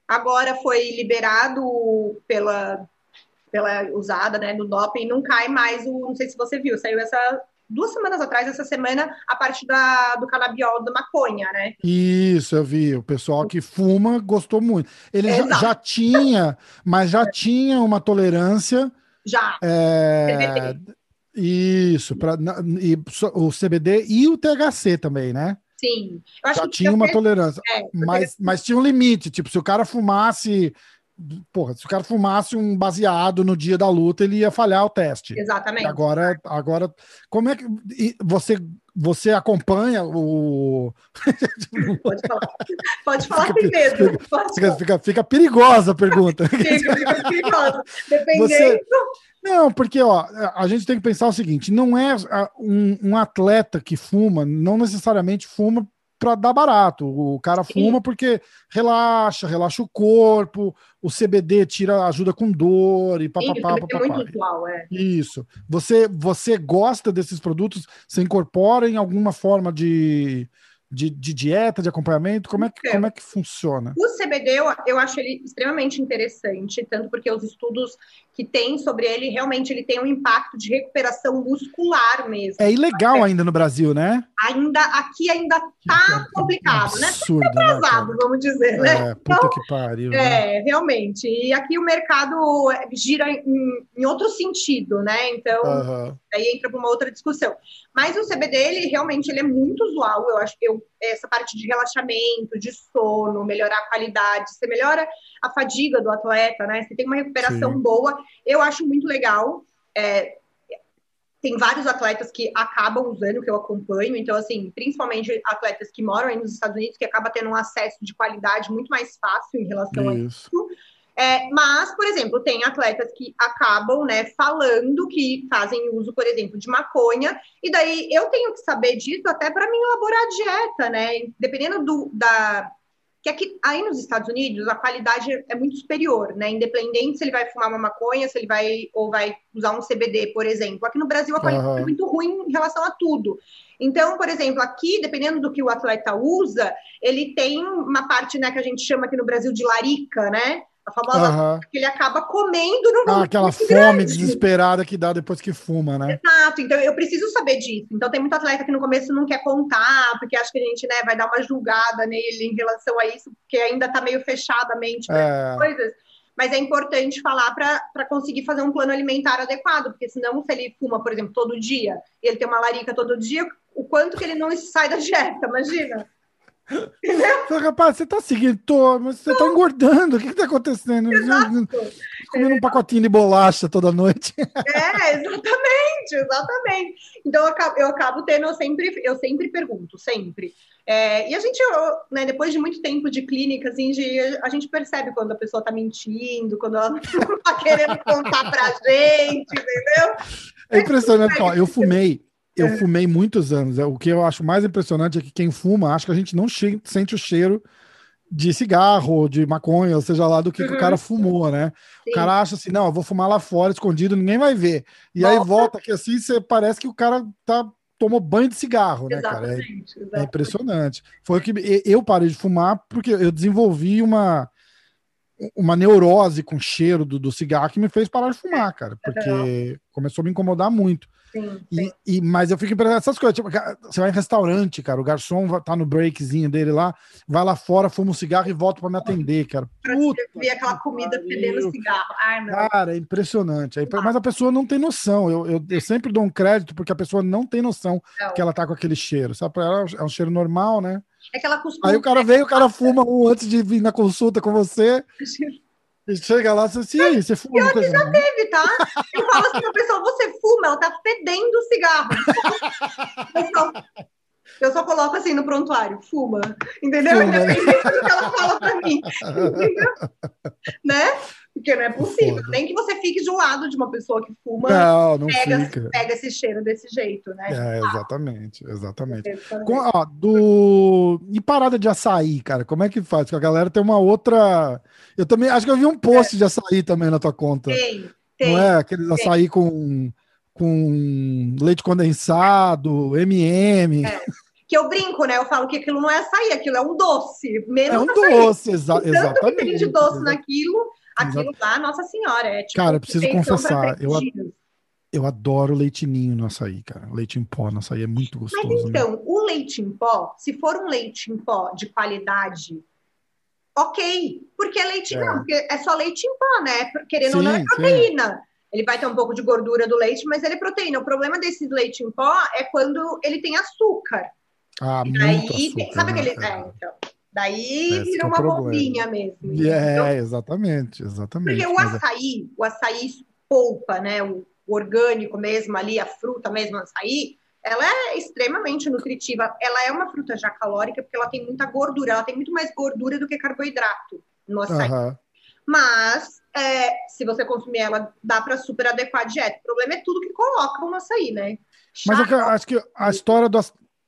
Speaker 2: Agora foi liberado pela, pela usada, né, do doping, não cai mais o, não sei se você viu, saiu essa duas semanas atrás, essa semana, a parte da, do canabiol da maconha, né?
Speaker 1: Isso, eu vi. O pessoal que fuma gostou muito. Ele já, já, tinha, mas já tinha uma tolerância.
Speaker 2: Já.
Speaker 1: É... Isso, pra, e, o CBD e o THC também, né?
Speaker 2: Sim.
Speaker 1: já tinha uma tolerância. É, mas, mas tinha um limite. Tipo, se o cara fumasse porra, se o cara fumasse um baseado no dia da luta, ele ia falhar o teste.
Speaker 2: Exatamente.
Speaker 1: Agora, agora como é que você você acompanha o
Speaker 2: Pode falar. Pode falar fica, sem medo.
Speaker 1: Fica, fica, fica, perigosa a pergunta.
Speaker 2: fica, fica perigosa. Dependendo. Você...
Speaker 1: Não, porque ó, a gente tem que pensar o seguinte: não é um, um atleta que fuma, não necessariamente fuma para dar barato. O cara Sim. fuma porque relaxa, relaxa o corpo, o CBD tira, ajuda com dor e papapá,
Speaker 2: papapá. É muito atual, é.
Speaker 1: Isso. Você, você gosta desses produtos? Você incorpora em alguma forma de, de, de, dieta, de acompanhamento? Como é que, como é que funciona?
Speaker 2: O CBD, eu, eu acho ele extremamente interessante, tanto porque os estudos que tem sobre ele, realmente ele tem um impacto de recuperação muscular mesmo.
Speaker 1: É ilegal é. ainda no Brasil, né?
Speaker 2: Ainda, aqui ainda tá que complicado, né?
Speaker 1: absurdo, né? Tá
Speaker 2: atrasado,
Speaker 1: né,
Speaker 2: vamos dizer, né?
Speaker 1: É, puta então, que pariu.
Speaker 2: É, né? realmente. E aqui o mercado gira em, em outro sentido, né? Então, aí entra para uma outra discussão. Mas o CBD, ele realmente ele é muito usual, eu acho que eu essa parte de relaxamento, de sono, melhorar a qualidade, você melhora a fadiga do atleta, né? Você tem uma recuperação Sim. boa. Eu acho muito legal. É, tem vários atletas que acabam usando, que eu acompanho, então, assim, principalmente atletas que moram aí nos Estados Unidos, que acaba tendo um acesso de qualidade muito mais fácil em relação isso. a isso. É, mas, por exemplo, tem atletas que acabam, né, falando que fazem uso, por exemplo, de maconha, e daí eu tenho que saber disso até para mim elaborar a dieta, né? Dependendo do, da, que aqui, aí nos Estados Unidos a qualidade é muito superior, né? Independente se ele vai fumar uma maconha, se ele vai ou vai usar um CBD, por exemplo. Aqui no Brasil a qualidade uhum. é muito ruim em relação a tudo. Então, por exemplo, aqui, dependendo do que o atleta usa, ele tem uma parte, né, que a gente chama aqui no Brasil de larica, né? A famosa uhum. que ele acaba comendo
Speaker 1: no ah, aquela fome grande. desesperada que dá depois que fuma, né?
Speaker 2: Exato, então eu preciso saber disso. Então tem muito atleta que no começo não quer contar, porque acha que a gente né, vai dar uma julgada nele em relação a isso, porque ainda está meio fechada a mente para é. coisas. Mas é importante falar para conseguir fazer um plano alimentar adequado, porque senão, se ele fuma, por exemplo, todo dia, e ele tem uma larica todo dia, o quanto que ele não sai da dieta, imagina?
Speaker 1: Rapaz, você tá seguindo, tô, mas você tá engordando. O que que tá acontecendo?
Speaker 2: Exato.
Speaker 1: Comendo um pacotinho de bolacha toda noite.
Speaker 2: É, exatamente, exatamente. Então eu acabo, eu acabo tendo, eu sempre, eu sempre pergunto, sempre. É, e a gente, né, depois de muito tempo de clínica, assim, de, a gente percebe quando a pessoa tá mentindo, quando ela não tá querendo contar pra gente, entendeu?
Speaker 1: É impressionante, ó, eu fumei eu é. fumei muitos anos. É, o que eu acho mais impressionante é que quem fuma, acho que a gente não sente o cheiro de cigarro, de maconha, ou seja lá do que, uhum. que o cara uhum. fumou, né? Sim. O cara acha assim, não, eu vou fumar lá fora, escondido, ninguém vai ver. E volta. aí volta que assim, você parece que o cara tá tomou banho de cigarro, né, cara? É, é, impressionante. Foi que eu parei de fumar porque eu desenvolvi uma uma neurose com o cheiro do, do cigarro que me fez parar de fumar, cara, porque começou a me incomodar muito. Sim, sim. E, e, mas eu fico pensando essas coisas. Tipo, você vai em restaurante, cara, o garçom tá no breakzinho dele lá, vai lá fora, fuma um cigarro e volta para me atender, cara.
Speaker 2: Puta ver aquela comida fedendo cigarro. Ai, não.
Speaker 1: Cara, é impressionante. É, mas a pessoa não tem noção. Eu, eu, eu, sempre dou um crédito porque a pessoa não tem noção não. que ela tá com aquele cheiro. Sabe? Pra ela é um cheiro normal, né?
Speaker 2: É que ela costuma.
Speaker 1: Aí o cara vem, o cara fuma um antes de vir na consulta com você. E chega lá e assim, aí, você fuma
Speaker 2: Pior que já teve, tá? Eu falo assim pra pessoa, você fuma, ela tá fedendo cigarro. Eu só, eu só coloco assim no prontuário, fuma. Entendeu? Fuma. É isso que ela fala pra mim. Entendeu? né? Porque não é possível. Foda. Nem que você fique de um lado de uma pessoa que fuma,
Speaker 1: não, não
Speaker 2: pega,
Speaker 1: fica.
Speaker 2: pega esse cheiro desse jeito, né?
Speaker 1: É, exatamente, exatamente. Com, ó, do... E parada de açaí, cara, como é que faz? Porque a galera tem uma outra. Eu também acho que eu vi um post é. de açaí também na tua conta.
Speaker 2: Tem, tem.
Speaker 1: Não é? Aqueles tem. açaí com, com leite condensado, MM.
Speaker 2: É que eu brinco, né? Eu falo que aquilo não é açaí, aquilo é um doce. Menos
Speaker 1: é um
Speaker 2: açaí.
Speaker 1: doce, exa exatamente. Tanto
Speaker 2: que tem de doce naquilo, Aquilo lá, Nossa Senhora, é tipo.
Speaker 1: Cara, eu preciso confessar, eu, eu adoro leitinho no açaí, cara. Leite em pó no açaí é muito gostoso.
Speaker 2: Mas então, né? o leite em pó, se for um leite em pó de qualidade, ok. Porque é leite, é. não, porque é só leite em pó, né? Querendo sim, ou não, é proteína. Sim. Ele vai ter um pouco de gordura do leite, mas ele é proteína. O problema desse leite em pó é quando ele tem açúcar.
Speaker 1: Ah, muito aí, açúcar,
Speaker 2: sabe né? aquele. É, então. Daí Esse vira é uma problema. bombinha mesmo.
Speaker 1: É, então, exatamente, exatamente.
Speaker 2: Porque o é açaí, o açaí polpa, né? O orgânico mesmo ali, a fruta mesmo, o açaí, ela é extremamente nutritiva. Ela é uma fruta já calórica porque ela tem muita gordura, ela tem muito mais gordura do que carboidrato no açaí. Uhum. Mas é, se você consumir ela, dá para super adequar a dieta. O problema é tudo que colocam no açaí, né?
Speaker 1: Mas acho que a história do,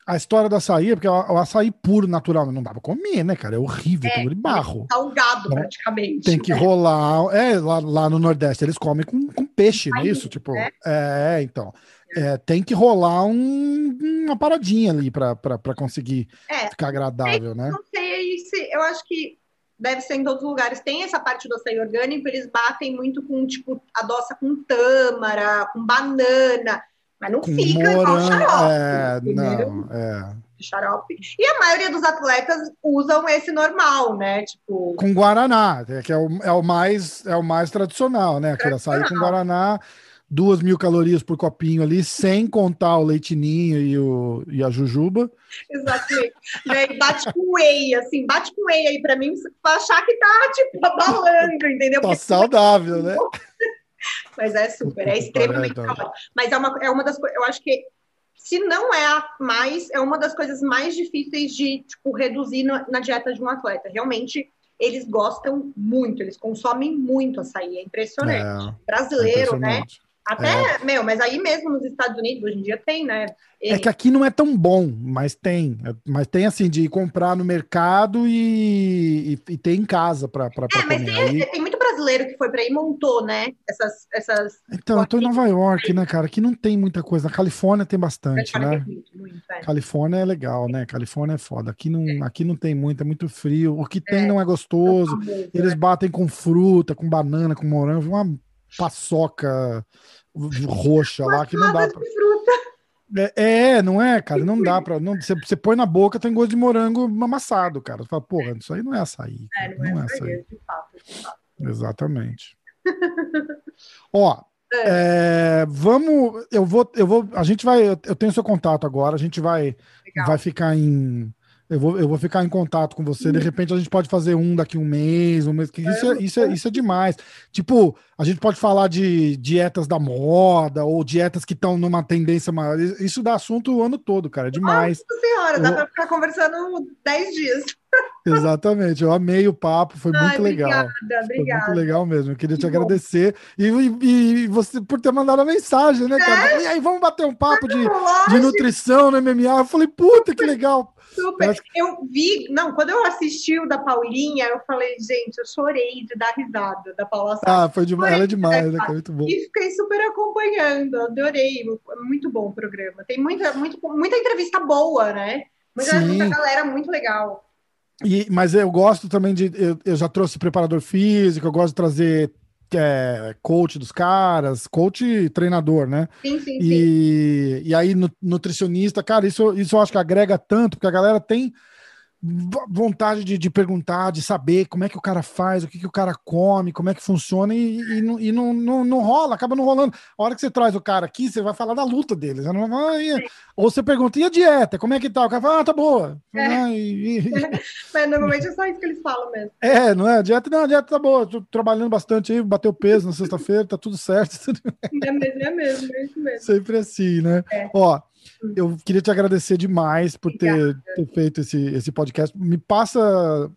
Speaker 1: a história do açaí é porque o açaí puro, natural, não dá pra comer, né, cara? É horrível, é, de barro.
Speaker 2: Salgado, então, praticamente.
Speaker 1: Tem que rolar. É, lá, lá no Nordeste eles comem com, com peixe, não é isso? Tipo, né? é, então. É, tem que rolar um, uma paradinha ali pra, pra, pra conseguir é, ficar agradável, né?
Speaker 2: Não sei se. Eu acho que deve ser em todos os lugares. Tem essa parte do açaí orgânico, eles batem muito com, tipo, adoça com tâmara, com banana. Mas não fica igual xarope. É, não, é. Xarope. E a maioria dos atletas usam esse normal, né? Tipo.
Speaker 1: Com Guaraná, é que é o, é o, mais, é o mais tradicional, né? Aquele açaí com Guaraná duas mil calorias por copinho ali, sem contar o leitinho e, o, e a jujuba.
Speaker 2: Exatamente. e aí bate com whey, assim, bate com whey aí pra mim, pra achar que tá, tipo, abalando, entendeu?
Speaker 1: Tá Porque saudável, né?
Speaker 2: Mas é super, é extremamente saudável. Mas é uma, é uma das coisas, eu acho que se não é a mais, é uma das coisas mais difíceis de tipo, reduzir na, na dieta de um atleta. Realmente, eles gostam muito, eles consomem muito açaí, é impressionante. É, Brasileiro, é impressionante. né? Até, é. meu, mas aí mesmo nos Estados Unidos, hoje em dia tem, né?
Speaker 1: É que aqui não é tão bom, mas tem. Mas tem assim, de comprar no mercado e, e, e ter em casa para pra, pra é,
Speaker 2: mas
Speaker 1: comer.
Speaker 2: Tem, tem, muito brasileiro que foi para aí e montou, né? Essas, essas.
Speaker 1: Então, eu tô em Nova York, né, cara? Aqui não tem muita coisa. Na Califórnia tem bastante, Califórnia né? Tem muito, muito, é. Califórnia é legal, né? Califórnia é foda. Aqui não, é. aqui não tem muito, é muito frio. O que tem é. não é gostoso. Famoso, Eles né? batem com fruta, com banana, com morango, uma paçoca roxa lá que não dá pra. É, é, não é, cara, não dá pra. Não, você, você põe na boca, tem gosto de morango amassado, cara. Você fala, porra, isso aí não é açaí. É, não, não, é, açaí. É de fato, de fato. Exatamente. Ó, é. É, vamos, eu vou, eu vou, a gente vai, eu tenho seu contato agora, a gente vai, vai ficar em eu vou, eu vou ficar em contato com você. De repente a gente pode fazer um daqui um mês, um mês. Isso é, isso é, isso é demais. Tipo, a gente pode falar de dietas da moda ou dietas que estão numa tendência maior. Isso dá assunto o ano todo, cara. É demais.
Speaker 2: Nossa senhora, dá eu... para ficar conversando 10 dias.
Speaker 1: Exatamente, eu amei o papo, foi Ai, muito legal. Obrigada, obrigada. Foi muito legal mesmo. Eu queria que te agradecer e, e, e, você por ter mandado a mensagem, né, cara? É? E aí, vamos bater um papo de, de nutrição no MMA. Eu falei, puta que legal.
Speaker 2: Super. Eu, vi, não, quando eu assisti o da Paulinha, eu falei, gente, eu chorei de dar risada da Paula
Speaker 1: Ah, foi demais, ela é demais, né? Muito bom.
Speaker 2: E fiquei super acompanhando, adorei. Muito bom o programa. Tem muita, muito, muita entrevista boa, né? Muita, muita galera muito legal.
Speaker 1: E, mas eu gosto também de. Eu, eu já trouxe preparador físico, eu gosto de trazer é, coach dos caras, coach treinador, né? Sim, sim, e, sim. e aí, nutricionista, cara, isso, isso eu acho que agrega tanto, porque a galera tem vontade de, de, perguntar, de saber como é que o cara faz, o que, que o cara come, como é que funciona, e, e, não, e não, não, não, rola, acaba não rolando. A hora que você traz o cara aqui, você vai falar da luta deles. Não, ou você pergunta, e a dieta? Como é que tá? O cara fala, ah, tá boa. É. Ah,
Speaker 2: e, Mas normalmente é só isso que eles falam mesmo.
Speaker 1: É, não é? A dieta, não, a dieta tá boa. Tô trabalhando bastante aí, bateu peso na sexta-feira, tá tudo certo.
Speaker 2: É mesmo, é mesmo, é isso mesmo.
Speaker 1: Sempre assim, né? É. Ó, eu queria te agradecer demais por ter, ter, feito esse, esse podcast. Me passa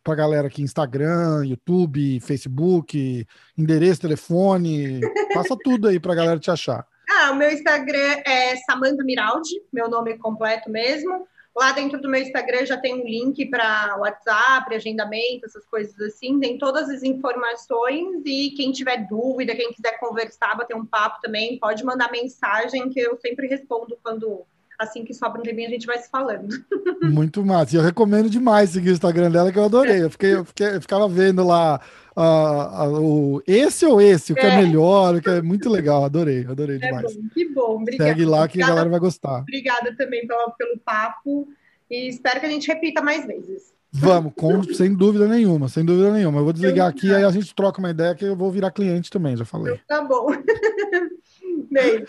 Speaker 1: para a galera aqui Instagram, YouTube, Facebook, endereço, telefone, passa tudo aí para a galera te achar.
Speaker 2: Ah, o meu Instagram é Samanta Miraldi, meu nome completo mesmo. Lá dentro do meu Instagram já tem um link para WhatsApp, agendamento, essas coisas assim. Tem todas as informações e quem tiver dúvida, quem quiser conversar, bater um papo também, pode mandar mensagem que eu sempre respondo quando assim que sobra um tempinho a gente vai se falando.
Speaker 1: Muito massa. E eu recomendo demais seguir o Instagram dela, que eu adorei. Eu, fiquei, eu, fiquei, eu ficava vendo lá uh, uh, o esse ou esse, o que é, é melhor, o que é muito legal. Adorei, adorei é demais.
Speaker 2: Bom, que bom, obrigada.
Speaker 1: Segue lá que obrigada, a galera vai gostar.
Speaker 2: Obrigada também pelo, pelo papo e espero que a gente repita mais vezes.
Speaker 1: Vamos, com, sem dúvida nenhuma, sem dúvida nenhuma. Eu vou desligar aqui, aí a gente troca uma ideia que eu vou virar cliente também, já falei.
Speaker 2: Tá bom.
Speaker 1: Beijo.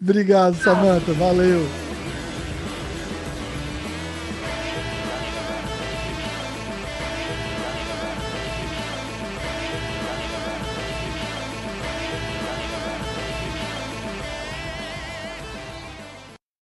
Speaker 1: Obrigado, Samanta. Valeu.